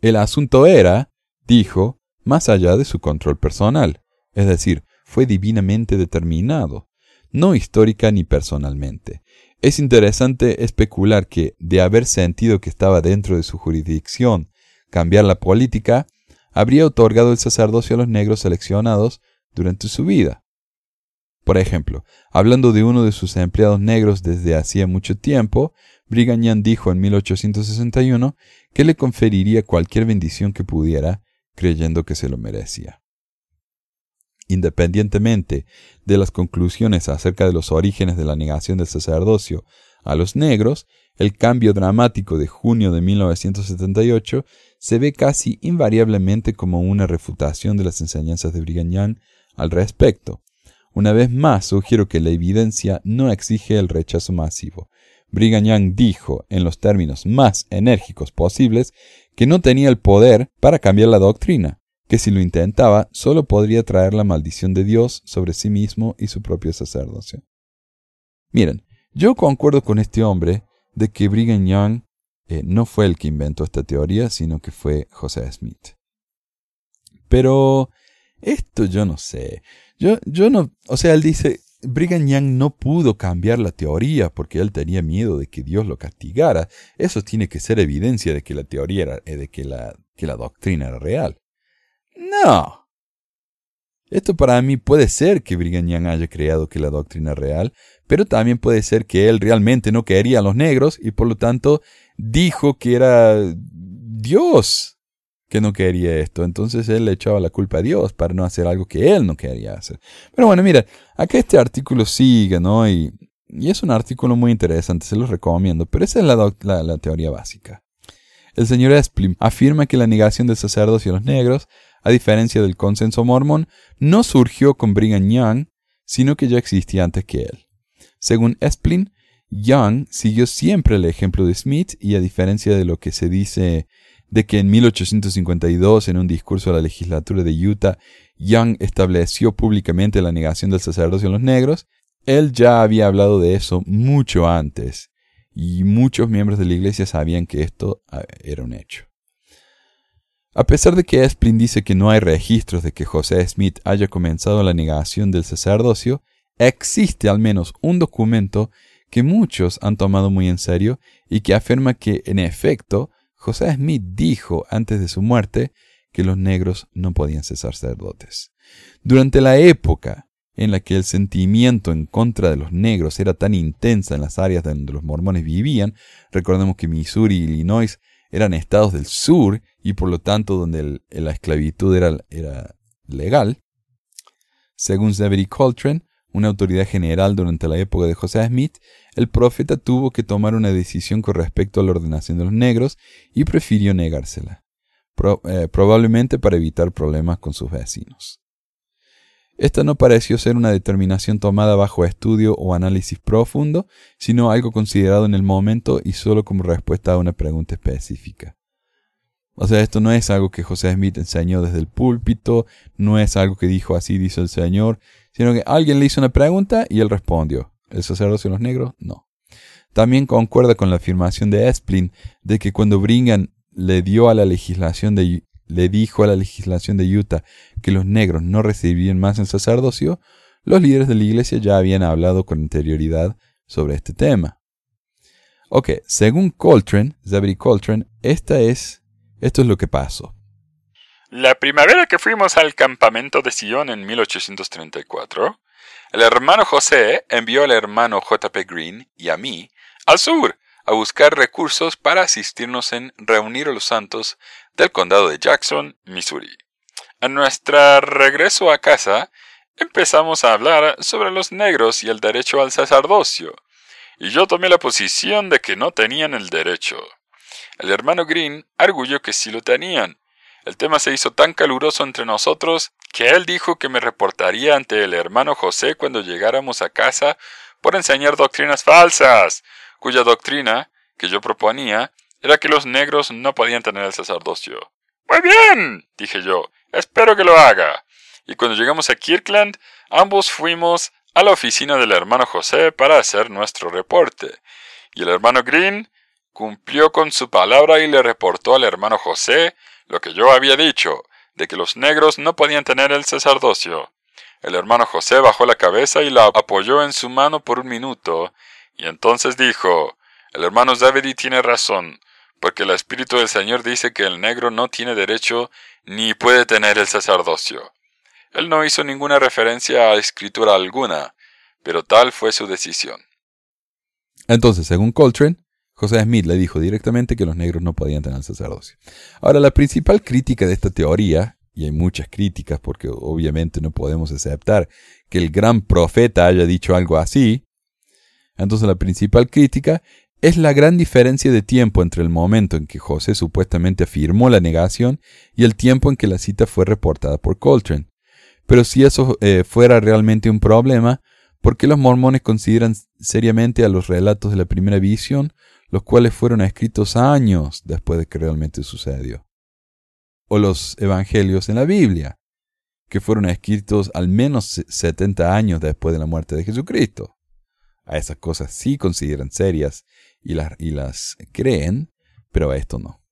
El asunto era, dijo, más allá de su control personal, es decir, fue divinamente determinado, no histórica ni personalmente. Es interesante especular que, de haber sentido que estaba dentro de su jurisdicción cambiar la política, habría otorgado el sacerdocio a los negros seleccionados durante su vida. Por ejemplo, hablando de uno de sus empleados negros desde hacía mucho tiempo, Brigham dijo en 1861 que le conferiría cualquier bendición que pudiera, creyendo que se lo merecía. Independientemente de las conclusiones acerca de los orígenes de la negación del sacerdocio a los negros, el cambio dramático de junio de 1978 se ve casi invariablemente como una refutación de las enseñanzas de Brigham al respecto. Una vez más sugiero que la evidencia no exige el rechazo masivo. Brigham dijo, en los términos más enérgicos posibles, que no tenía el poder para cambiar la doctrina, que si lo intentaba solo podría traer la maldición de Dios sobre sí mismo y su propio sacerdocio. Miren, yo concuerdo con este hombre de que Brigham Young eh, no fue el que inventó esta teoría, sino que fue José Smith. Pero esto yo no sé. Yo, yo no, o sea, él dice, Brigham Young no pudo cambiar la teoría porque él tenía miedo de que Dios lo castigara. Eso tiene que ser evidencia de que la teoría era, eh, de que la, que la doctrina era real. No. Esto para mí puede ser que Brigham haya creado que la doctrina real, pero también puede ser que él realmente no quería a los negros y por lo tanto dijo que era Dios que no quería esto. Entonces él le echaba la culpa a Dios para no hacer algo que él no quería hacer. Pero bueno, mira, acá este artículo sigue, ¿no? Y, es un artículo muy interesante, se lo recomiendo, pero esa es la, la, teoría básica. El señor Esplin afirma que la negación del sacerdocio a los negros, a diferencia del consenso mormón, no surgió con Brigham Young, sino que ya existía antes que él. Según Esplin, Young siguió siempre el ejemplo de Smith y a diferencia de lo que se dice de que en 1852, en un discurso a la legislatura de Utah, Young estableció públicamente la negación del sacerdocio a los negros, él ya había hablado de eso mucho antes, y muchos miembros de la iglesia sabían que esto ah, era un hecho. A pesar de que Esplin dice que no hay registros de que José Smith haya comenzado la negación del sacerdocio, existe al menos un documento que muchos han tomado muy en serio y que afirma que, en efecto, José Smith dijo antes de su muerte que los negros no podían ser sacerdotes. Durante la época en la que el sentimiento en contra de los negros era tan intensa en las áreas donde los mormones vivían, recordemos que Missouri y Illinois eran estados del sur y por lo tanto donde la esclavitud era, legal, según Zebedee Coltrane, una autoridad general durante la época de José Smith, el profeta tuvo que tomar una decisión con respecto a la ordenación de los negros y prefirió negársela, eh, probablemente para evitar problemas con sus vecinos. Esta no pareció ser una determinación tomada bajo estudio o análisis profundo, sino algo considerado en el momento y solo como respuesta a una pregunta específica. O sea, esto no es algo que José Smith enseñó desde el púlpito, no es algo que dijo así, dice el Señor, sino que alguien le hizo una pregunta y él respondió. ¿El sacerdocio de los negros? No. También concuerda con la afirmación de Esplin de que cuando Brigham le dio a la legislación de le dijo a la legislación de Utah que los negros no recibirían más el sacerdocio, los líderes de la iglesia ya habían hablado con anterioridad sobre este tema. Ok, según Coltrane, Zebedee Coltrane, esta es, esto es lo que pasó. La primavera que fuimos al campamento de Sion en 1834, el hermano José envió al hermano J.P. Green y a mí al sur a buscar recursos para asistirnos en reunir a los santos del condado de Jackson, Missouri. A nuestro regreso a casa, empezamos a hablar sobre los negros y el derecho al sacerdocio, y yo tomé la posición de que no tenían el derecho. El hermano Green arguyó que sí lo tenían. El tema se hizo tan caluroso entre nosotros que él dijo que me reportaría ante el hermano José cuando llegáramos a casa por enseñar doctrinas falsas, cuya doctrina, que yo proponía, era que los negros no podían tener el sacerdocio. Muy bien, dije yo, espero que lo haga. Y cuando llegamos a Kirkland, ambos fuimos a la oficina del hermano José para hacer nuestro reporte. Y el hermano Green cumplió con su palabra y le reportó al hermano José lo que yo había dicho, de que los negros no podían tener el sacerdocio. El hermano José bajó la cabeza y la apoyó en su mano por un minuto, y entonces dijo, el hermano Zebedee tiene razón, porque el Espíritu del Señor dice que el negro no tiene derecho ni puede tener el sacerdocio. Él no hizo ninguna referencia a escritura alguna, pero tal fue su decisión. Entonces, según Coltrane, José Smith le dijo directamente que los negros no podían tener el sacerdocio. Ahora, la principal crítica de esta teoría, y hay muchas críticas porque obviamente no podemos aceptar que el gran profeta haya dicho algo así, entonces la principal crítica es la gran diferencia de tiempo entre el momento en que José supuestamente afirmó la negación y el tiempo en que la cita fue reportada por Coltrane. Pero si eso eh, fuera realmente un problema, ¿por qué los mormones consideran seriamente a los relatos de la primera visión, los cuales fueron escritos años después de que realmente sucedió? O los evangelios en la Biblia, que fueron escritos al menos 70 años después de la muerte de Jesucristo a esas cosas sí consideran serias y las, y las creen, pero a esto no.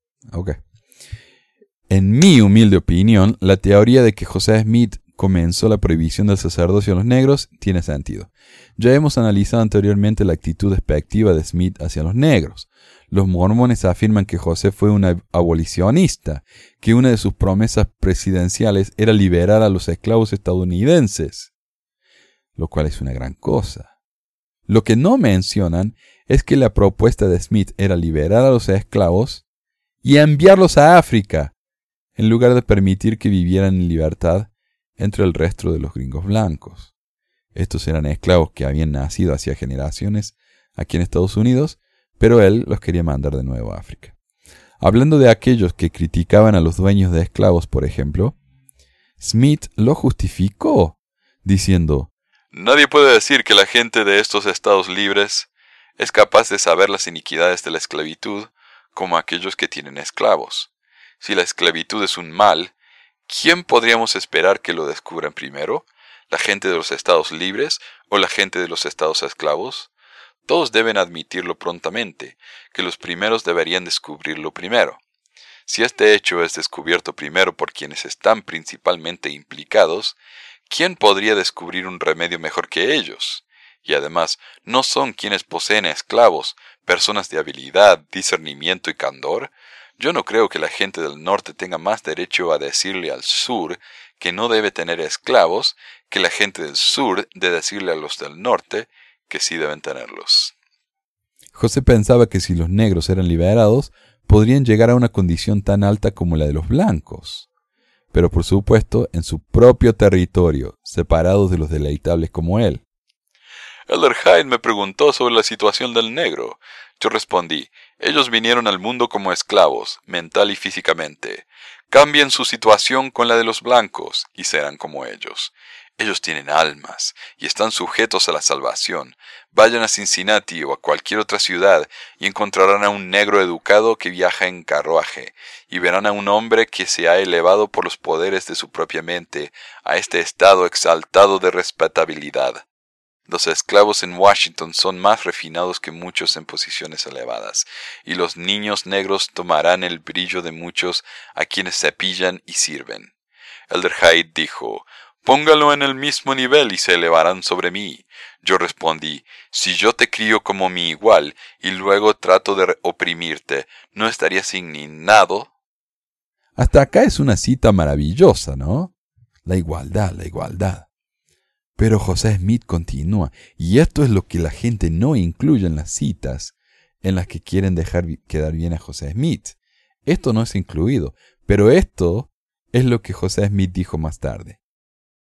En mi humilde opinión, la teoría de que José Smith comenzó la prohibición del sacerdocio a los negros tiene sentido. Ya hemos analizado anteriormente la actitud despectiva de Smith hacia los negros. Los mormones afirman que José fue un abolicionista, que una de sus promesas presidenciales era liberar a los esclavos estadounidenses, lo cual es una gran cosa. Lo que no mencionan es que la propuesta de Smith era liberar a los esclavos y enviarlos a África, en lugar de permitir que vivieran en libertad entre el resto de los gringos blancos. Estos eran esclavos que habían nacido hacía generaciones aquí en Estados Unidos, pero él los quería mandar de nuevo a África. Hablando de aquellos que criticaban a los dueños de esclavos, por ejemplo, Smith lo justificó, diciendo, Nadie puede decir que la gente de estos estados libres es capaz de saber las iniquidades de la esclavitud como aquellos que tienen esclavos. Si la esclavitud es un mal, ¿quién podríamos esperar que lo descubran primero? ¿La gente de los estados libres o la gente de los estados esclavos? Todos deben admitirlo prontamente, que los primeros deberían descubrirlo primero. Si este hecho es descubierto primero por quienes están principalmente implicados, ¿quién podría descubrir un remedio mejor que ellos? Y además, no son quienes poseen esclavos, personas de habilidad, discernimiento y candor. Yo no creo que la gente del norte tenga más derecho a decirle al sur que no debe tener esclavos que la gente del sur de decirle a los del norte que sí deben tenerlos. José pensaba que si los negros eran liberados, podrían llegar a una condición tan alta como la de los blancos pero por supuesto en su propio territorio, separados de los deleitables como él. Elder Hyde me preguntó sobre la situación del negro. Yo respondí, ellos vinieron al mundo como esclavos, mental y físicamente. Cambien su situación con la de los blancos y serán como ellos. Ellos tienen almas y están sujetos a la salvación. Vayan a Cincinnati o a cualquier otra ciudad y encontrarán a un negro educado que viaja en carruaje, y verán a un hombre que se ha elevado por los poderes de su propia mente a este estado exaltado de respetabilidad. Los esclavos en Washington son más refinados que muchos en posiciones elevadas, y los niños negros tomarán el brillo de muchos a quienes cepillan y sirven. Elder Hyde dijo, Póngalo en el mismo nivel y se elevarán sobre mí. Yo respondí, si yo te crío como mi igual y luego trato de oprimirte, ¿no estarías indignado? Hasta acá es una cita maravillosa, ¿no? La igualdad, la igualdad. Pero José Smith continúa, y esto es lo que la gente no incluye en las citas en las que quieren dejar quedar bien a José Smith. Esto no es incluido, pero esto es lo que José Smith dijo más tarde.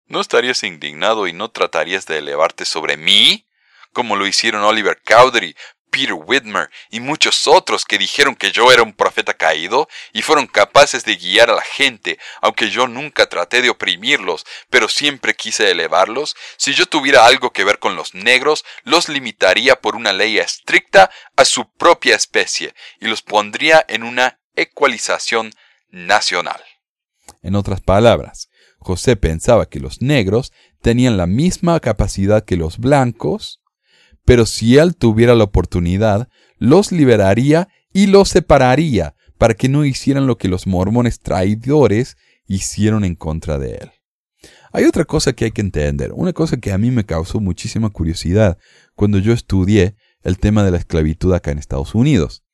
¿No estarías indignado y no tratarías de elevarte sobre mí? Como lo hicieron Oliver Cowdery, Peter Whitmer y muchos otros que dijeron que yo era un profeta caído y fueron capaces de guiar a la gente, aunque yo nunca traté de oprimirlos, pero siempre quise elevarlos. Si yo tuviera algo que ver con los negros, los limitaría por una ley estricta a su propia especie y los pondría en una ecualización nacional. En otras palabras, José pensaba que los negros tenían la misma capacidad que los blancos, pero si él tuviera la oportunidad, los liberaría y los separaría para que no hicieran lo que los mormones traidores hicieron en contra de él. Hay otra cosa que hay que entender, una cosa que a mí me causó muchísima curiosidad cuando yo estudié el tema de la esclavitud acá en Estados Unidos.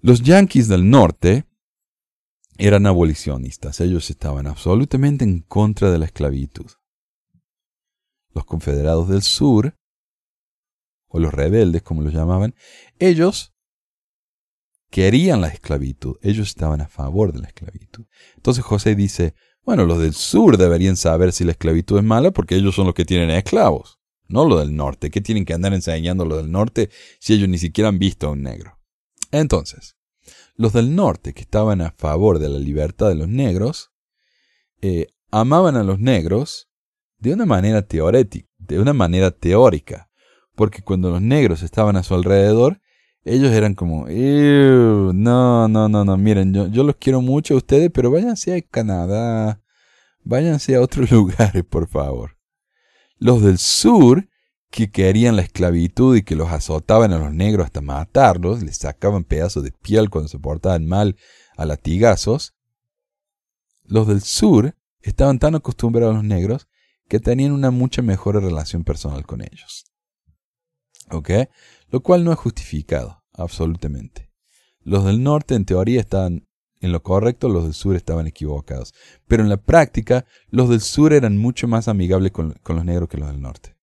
Los yanquis del norte eran abolicionistas, ellos estaban absolutamente en contra de la esclavitud. Los confederados del sur, o los rebeldes como los llamaban, ellos querían la esclavitud, ellos estaban a favor de la esclavitud. Entonces José dice, bueno, los del sur deberían saber si la esclavitud es mala porque ellos son los que tienen esclavos, no los del norte. ¿Qué tienen que andar enseñando los del norte si ellos ni siquiera han visto a un negro? Entonces, los del norte, que estaban a favor de la libertad de los negros, eh, amaban a los negros de una manera teórica, de una manera teórica, porque cuando los negros estaban a su alrededor, ellos eran como, no, no, no, no, miren, yo, yo los quiero mucho a ustedes, pero váyanse a Canadá, váyanse a otros lugares, por favor. Los del sur que querían la esclavitud y que los azotaban a los negros hasta matarlos, les sacaban pedazos de piel cuando se portaban mal a latigazos, los del sur estaban tan acostumbrados a los negros que tenían una mucha mejor relación personal con ellos. ¿Ok? Lo cual no es justificado, absolutamente. Los del norte en teoría estaban en lo correcto, los del sur estaban equivocados. Pero en la práctica, los del sur eran mucho más amigables con, los negros que los del norte.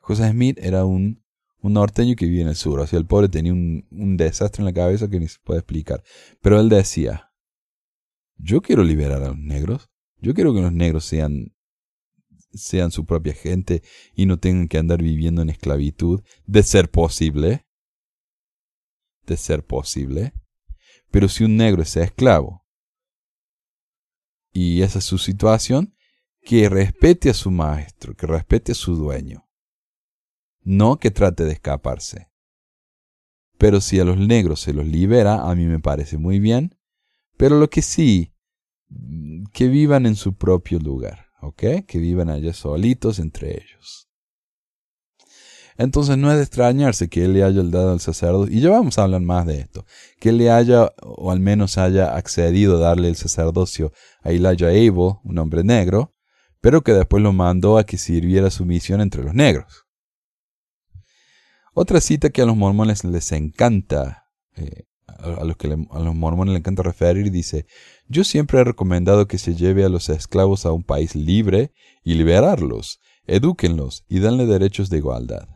José Smith era un, un norteño que vivía en el sur. O sea, el pobre tenía un, un desastre en la cabeza que ni se puede explicar. Pero él decía, yo quiero liberar a los negros. Yo quiero que los negros sean, sean su propia gente y no tengan que andar viviendo en esclavitud, de ser posible. De ser posible. Pero si un negro es esclavo y esa es su situación, que respete a su maestro, que respete a su dueño no que trate de escaparse. Pero si a los negros se los libera, a mí me parece muy bien, pero lo que sí, que vivan en su propio lugar, Que vivan allá solitos entre ellos. Entonces no es de extrañarse que él le haya dado al sacerdocio, y ya vamos a hablar más de esto, que él le haya, o al menos haya accedido a darle el sacerdocio a Elijah Abel, un hombre negro, pero que después lo mandó a que sirviera su misión entre los negros. Otra cita que a los mormones les encanta, eh, a, los que a los mormones les encanta referir, dice, yo siempre he recomendado que se lleve a los esclavos a un país libre y liberarlos, edúquenlos y danle derechos de igualdad.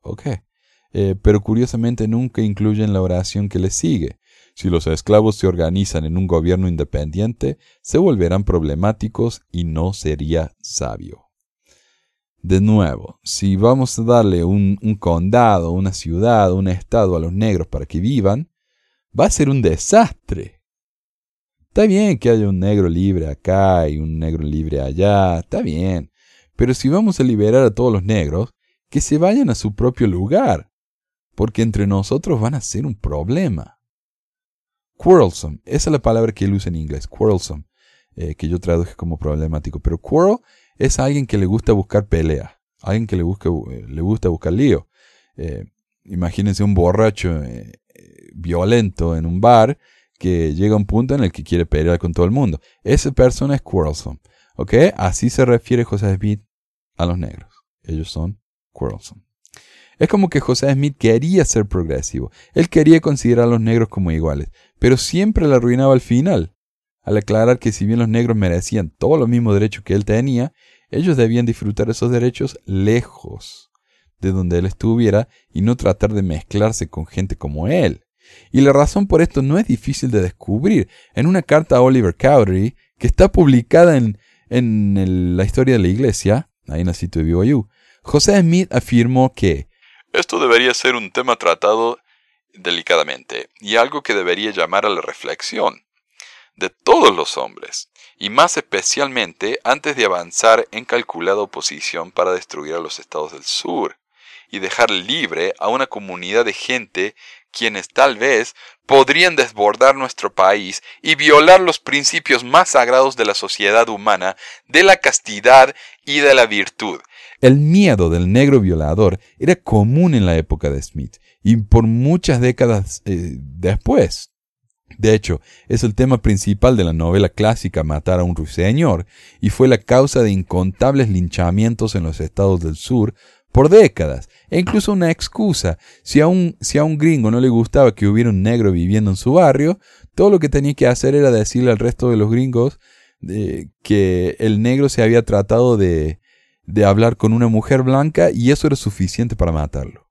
Ok, eh, pero curiosamente nunca incluyen la oración que les sigue. Si los esclavos se organizan en un gobierno independiente, se volverán problemáticos y no sería sabio. De nuevo, si vamos a darle un, condado, una ciudad, un estado a los negros para que vivan, va a ser un desastre. Está bien que haya un negro libre acá y un negro libre allá, está bien. Pero si vamos a liberar a todos los negros, que se vayan a su propio lugar, porque entre nosotros van a ser un problema. Quarrelsome, esa es la palabra que él usa en inglés, quarrelsome, eh, que yo traduje como problemático. Pero quarrel es alguien que le gusta buscar pelea, alguien que le, eh, le gusta buscar lío. Eh, imagínense un borracho violento en un bar que llega a un punto en el que quiere pelear con todo el mundo. Esa persona es quarrelsome. ¿Ok? Así se refiere José Smith a los negros. Ellos son quarrelsome. Es como que José Smith quería ser progresivo. Él quería considerar a los negros como iguales, pero siempre le arruinaba al final, al aclarar que si bien los negros merecían todos los mismos derechos que él tenía, ellos debían disfrutar esos derechos lejos de donde él estuviera y no tratar de mezclarse con gente como él. Y la razón por esto no es difícil de descubrir. En una carta a Oliver Cowdery, que está publicada en, en la historia de la iglesia, ahí en el sitio de BYU, José Smith afirmó que esto debería ser un tema tratado delicadamente y algo que debería llamar a la reflexión de todos los hombres, y más especialmente antes de avanzar en calculada oposición para destruir a los estados del sur y dejar libre a una comunidad de gente quienes tal vez podrían desbordar nuestro país y violar los principios más sagrados de la sociedad humana, de la castidad y de la virtud, el miedo del negro violador era común en la época de Smith y por muchas décadas eh, después. De hecho, es el tema principal de la novela clásica Matar a un ruiseñor y fue la causa de incontables linchamientos en los estados del sur por décadas, e incluso una excusa. Si a, un, si a un gringo no le gustaba que hubiera un negro viviendo en su barrio, todo lo que tenía que hacer era decirle al resto de los gringos eh, que el negro se había tratado de, de hablar con una mujer blanca y eso era suficiente para matarlo.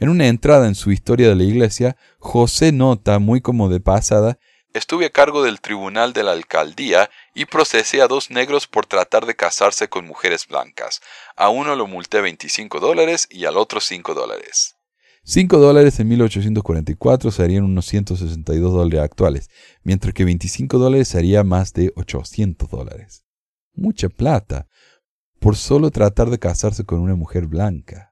En una entrada en su historia de la iglesia, José nota, muy como de pasada, Estuve a cargo del tribunal de la alcaldía y procesé a dos negros por tratar de casarse con mujeres blancas. A uno lo multé 25 dólares y al otro 5 dólares. 5 dólares en 1844 serían unos 162 dólares actuales, mientras que 25 dólares sería más de 800 dólares. Mucha plata, por solo tratar de casarse con una mujer blanca.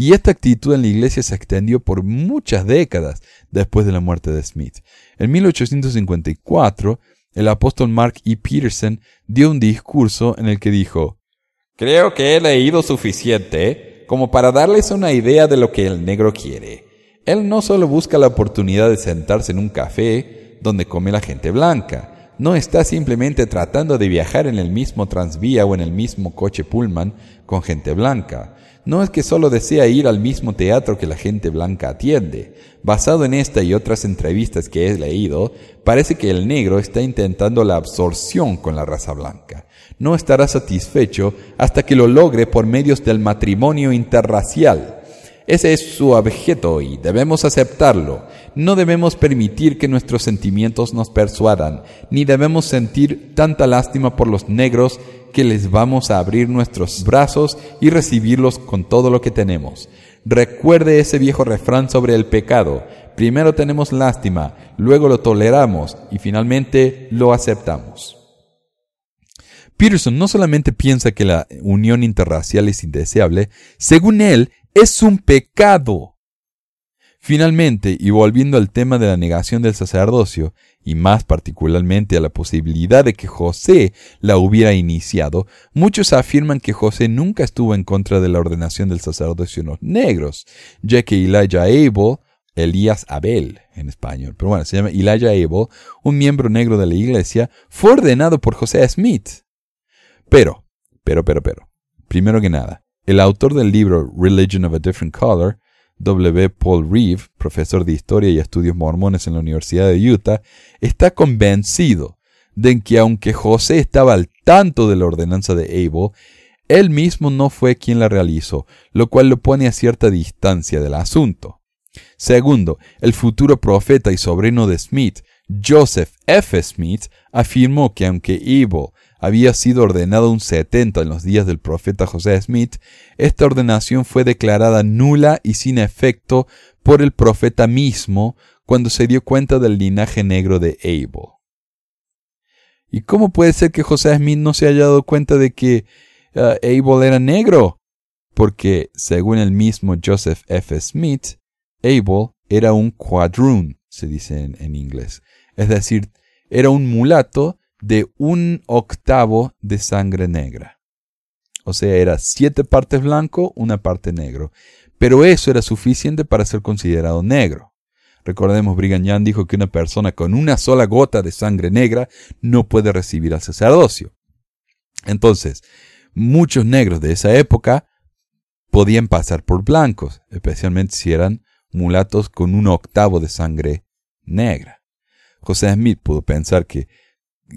Y esta actitud en la iglesia se extendió por muchas décadas después de la muerte de Smith. En 1854, el apóstol Mark E. Peterson dio un discurso en el que dijo, Creo que he leído suficiente como para darles una idea de lo que el negro quiere. Él no solo busca la oportunidad de sentarse en un café donde come la gente blanca, no está simplemente tratando de viajar en el mismo transvía o en el mismo coche pullman con gente blanca. No es que solo desea ir al mismo teatro que la gente blanca atiende. Basado en esta y otras entrevistas que he leído, parece que el negro está intentando la absorción con la raza blanca. No estará satisfecho hasta que lo logre por medios del matrimonio interracial. Ese es su objeto y debemos aceptarlo. No debemos permitir que nuestros sentimientos nos persuadan, ni debemos sentir tanta lástima por los negros que les vamos a abrir nuestros brazos y recibirlos con todo lo que tenemos. Recuerde ese viejo refrán sobre el pecado. Primero tenemos lástima, luego lo toleramos y finalmente lo aceptamos. Peterson no solamente piensa que la unión interracial es indeseable, según él, es un pecado. Finalmente, y volviendo al tema de la negación del sacerdocio, y más particularmente a la posibilidad de que José la hubiera iniciado, muchos afirman que José nunca estuvo en contra de la ordenación del sacerdocio en los negros, ya que Elijah Abel, Elías Abel en español, pero bueno, se llama Elijah Abel, un miembro negro de la iglesia, fue ordenado por José Smith. Pero, pero, pero, pero, primero que nada, el autor del libro Religion of a Different Color, W. Paul Reeve, profesor de Historia y Estudios Mormones en la Universidad de Utah, está convencido de que aunque José estaba al tanto de la ordenanza de Abel, él mismo no fue quien la realizó, lo cual lo pone a cierta distancia del asunto. Segundo, el futuro profeta y sobrino de Smith, Joseph F. Smith, afirmó que aunque Abel había sido ordenado un 70 en los días del profeta José Smith, esta ordenación fue declarada nula y sin efecto por el profeta mismo cuando se dio cuenta del linaje negro de Abel. ¿Y cómo puede ser que José Smith no se haya dado cuenta de que uh, Abel era negro? Porque, según el mismo Joseph F. Smith, Abel era un quadroon, se dice en inglés. Es decir, era un mulato de un octavo de sangre negra. O sea, era siete partes blanco, una parte negro. Pero eso era suficiente para ser considerado negro. Recordemos, Brigham dijo que una persona con una sola gota de sangre negra no puede recibir al sacerdocio. Entonces, muchos negros de esa época podían pasar por blancos, especialmente si eran mulatos con un octavo de sangre negra. José Smith pudo pensar que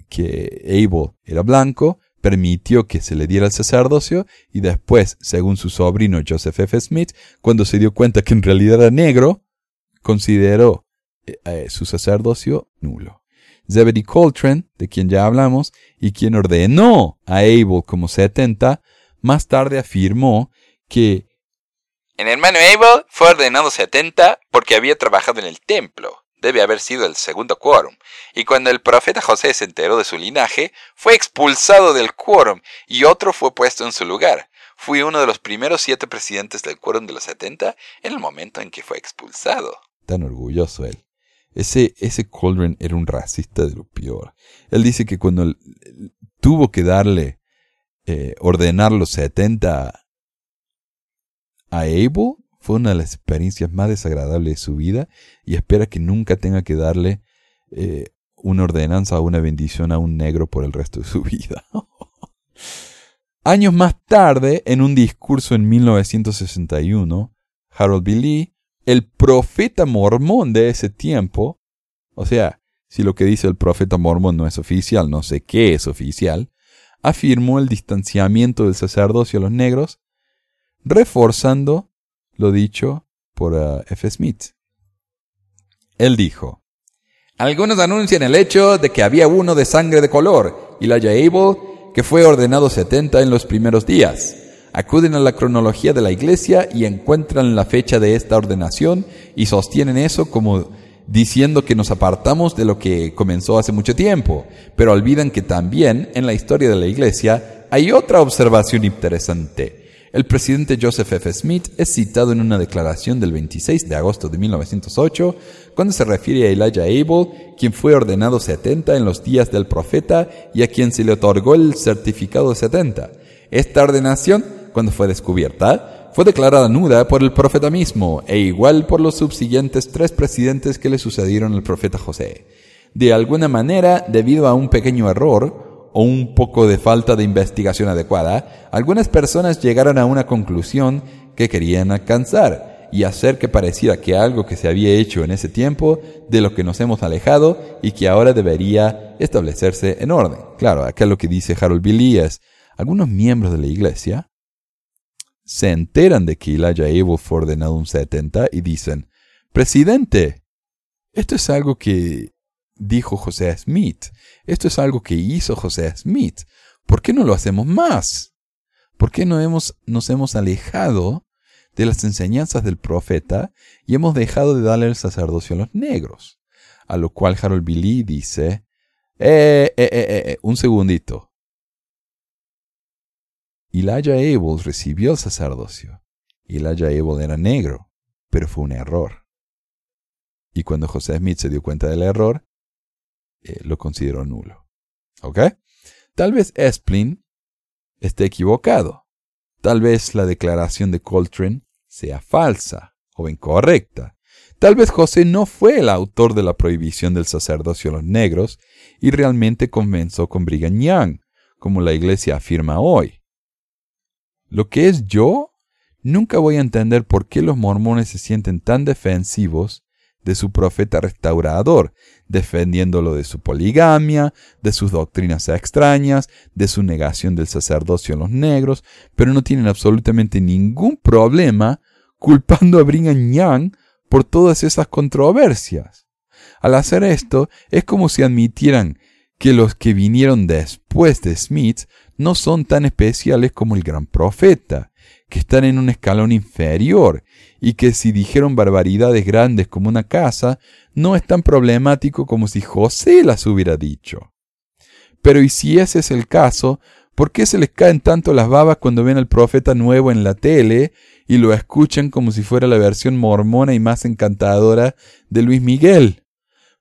que Abel era blanco, permitió que se le diera el sacerdocio y después, según su sobrino Joseph F. Smith, cuando se dio cuenta que en realidad era negro, consideró eh, eh, su sacerdocio nulo. Zebedee Coltrane, de quien ya hablamos, y quien ordenó a Abel como 70, más tarde afirmó que el hermano Abel fue ordenado 70 porque había trabajado en el templo debe haber sido el segundo quórum, y cuando el profeta José se enteró de su linaje, fue expulsado del quórum y otro fue puesto en su lugar. Fui uno de los primeros siete presidentes del quórum de los setenta en el momento en que fue expulsado. Tan orgulloso él. Ese, ese era un racista de lo peor. Él dice que cuando tuvo que darle, eh, ordenar los setenta a Abel, fue una de las experiencias más desagradables de su vida y espera que nunca tenga que darle eh, una ordenanza o una bendición a un negro por el resto de su vida. Años más tarde, en un discurso en 1961, Harold B. Lee, el profeta mormón de ese tiempo, o sea, si lo que dice el profeta mormón no es oficial, no sé qué es oficial, afirmó el distanciamiento del sacerdocio a los negros, reforzando lo dicho por uh, F. Smith. Él dijo, Algunos anuncian el hecho de que había uno de sangre de color, Elijah Abel, que fue ordenado 70 en los primeros días. Acuden a la cronología de la iglesia y encuentran la fecha de esta ordenación y sostienen eso como diciendo que nos apartamos de lo que comenzó hace mucho tiempo, pero olvidan que también en la historia de la iglesia hay otra observación interesante. El presidente Joseph F. Smith es citado en una declaración del 26 de agosto de 1908 cuando se refiere a Elijah Abel, quien fue ordenado 70 en los días del profeta y a quien se le otorgó el certificado de 70. Esta ordenación, cuando fue descubierta, fue declarada nuda por el profeta mismo e igual por los subsiguientes tres presidentes que le sucedieron al profeta José. De alguna manera, debido a un pequeño error, o un poco de falta de investigación adecuada, algunas personas llegaron a una conclusión que querían alcanzar y hacer que pareciera que algo que se había hecho en ese tiempo, de lo que nos hemos alejado y que ahora debería establecerse en orden. Claro, acá lo que dice Harold Billy es, algunos miembros de la iglesia se enteran de que Elijah Abel fue ordenado un 70 y dicen, Presidente, esto es algo que dijo José Smith. Esto es algo que hizo José Smith. ¿Por qué no lo hacemos más? ¿Por qué no hemos, nos hemos alejado de las enseñanzas del profeta y hemos dejado de darle el sacerdocio a los negros? A lo cual Harold Billy dice, eh, eh, eh, eh, eh un segundito. Elijah Abel recibió el sacerdocio. Elijah Abel era negro, pero fue un error. Y cuando José Smith se dio cuenta del error, eh, lo considero nulo. ¿Ok? Tal vez Esplin esté equivocado. Tal vez la declaración de Coltrane sea falsa o incorrecta. Tal vez José no fue el autor de la prohibición del sacerdocio a los negros y realmente comenzó con Brigham Young, como la iglesia afirma hoy. Lo que es yo, nunca voy a entender por qué los mormones se sienten tan defensivos de su profeta restaurador, defendiéndolo de su poligamia, de sus doctrinas extrañas, de su negación del sacerdocio a los negros, pero no tienen absolutamente ningún problema culpando a Brigham Young por todas esas controversias. Al hacer esto, es como si admitieran que los que vinieron después de Smith no son tan especiales como el gran profeta, que están en un escalón inferior, y que si dijeron barbaridades grandes como una casa, no es tan problemático como si José las hubiera dicho. Pero y si ese es el caso, ¿por qué se les caen tanto las babas cuando ven al profeta nuevo en la tele y lo escuchan como si fuera la versión mormona y más encantadora de Luis Miguel?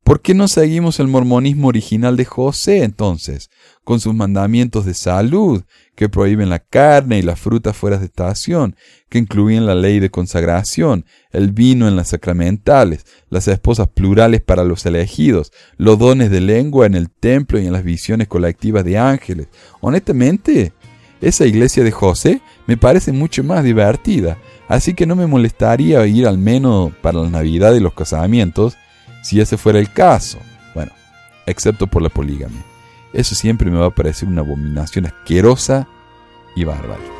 ¿Por qué no seguimos el mormonismo original de José entonces, con sus mandamientos de salud, que prohíben la carne y las frutas fuera de estación, que incluyen la ley de consagración, el vino en las sacramentales, las esposas plurales para los elegidos, los dones de lengua en el templo y en las visiones colectivas de ángeles? Honestamente, esa iglesia de José me parece mucho más divertida, así que no me molestaría ir al menos para la Navidad y los casamientos, si ese fuera el caso. Bueno, excepto por la poligamia. Eso siempre me va a parecer una abominación asquerosa y bárbara.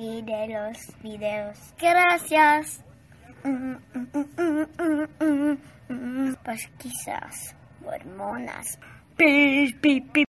de los videos. Gracias. Pues quizás hormonas. Pi, pi.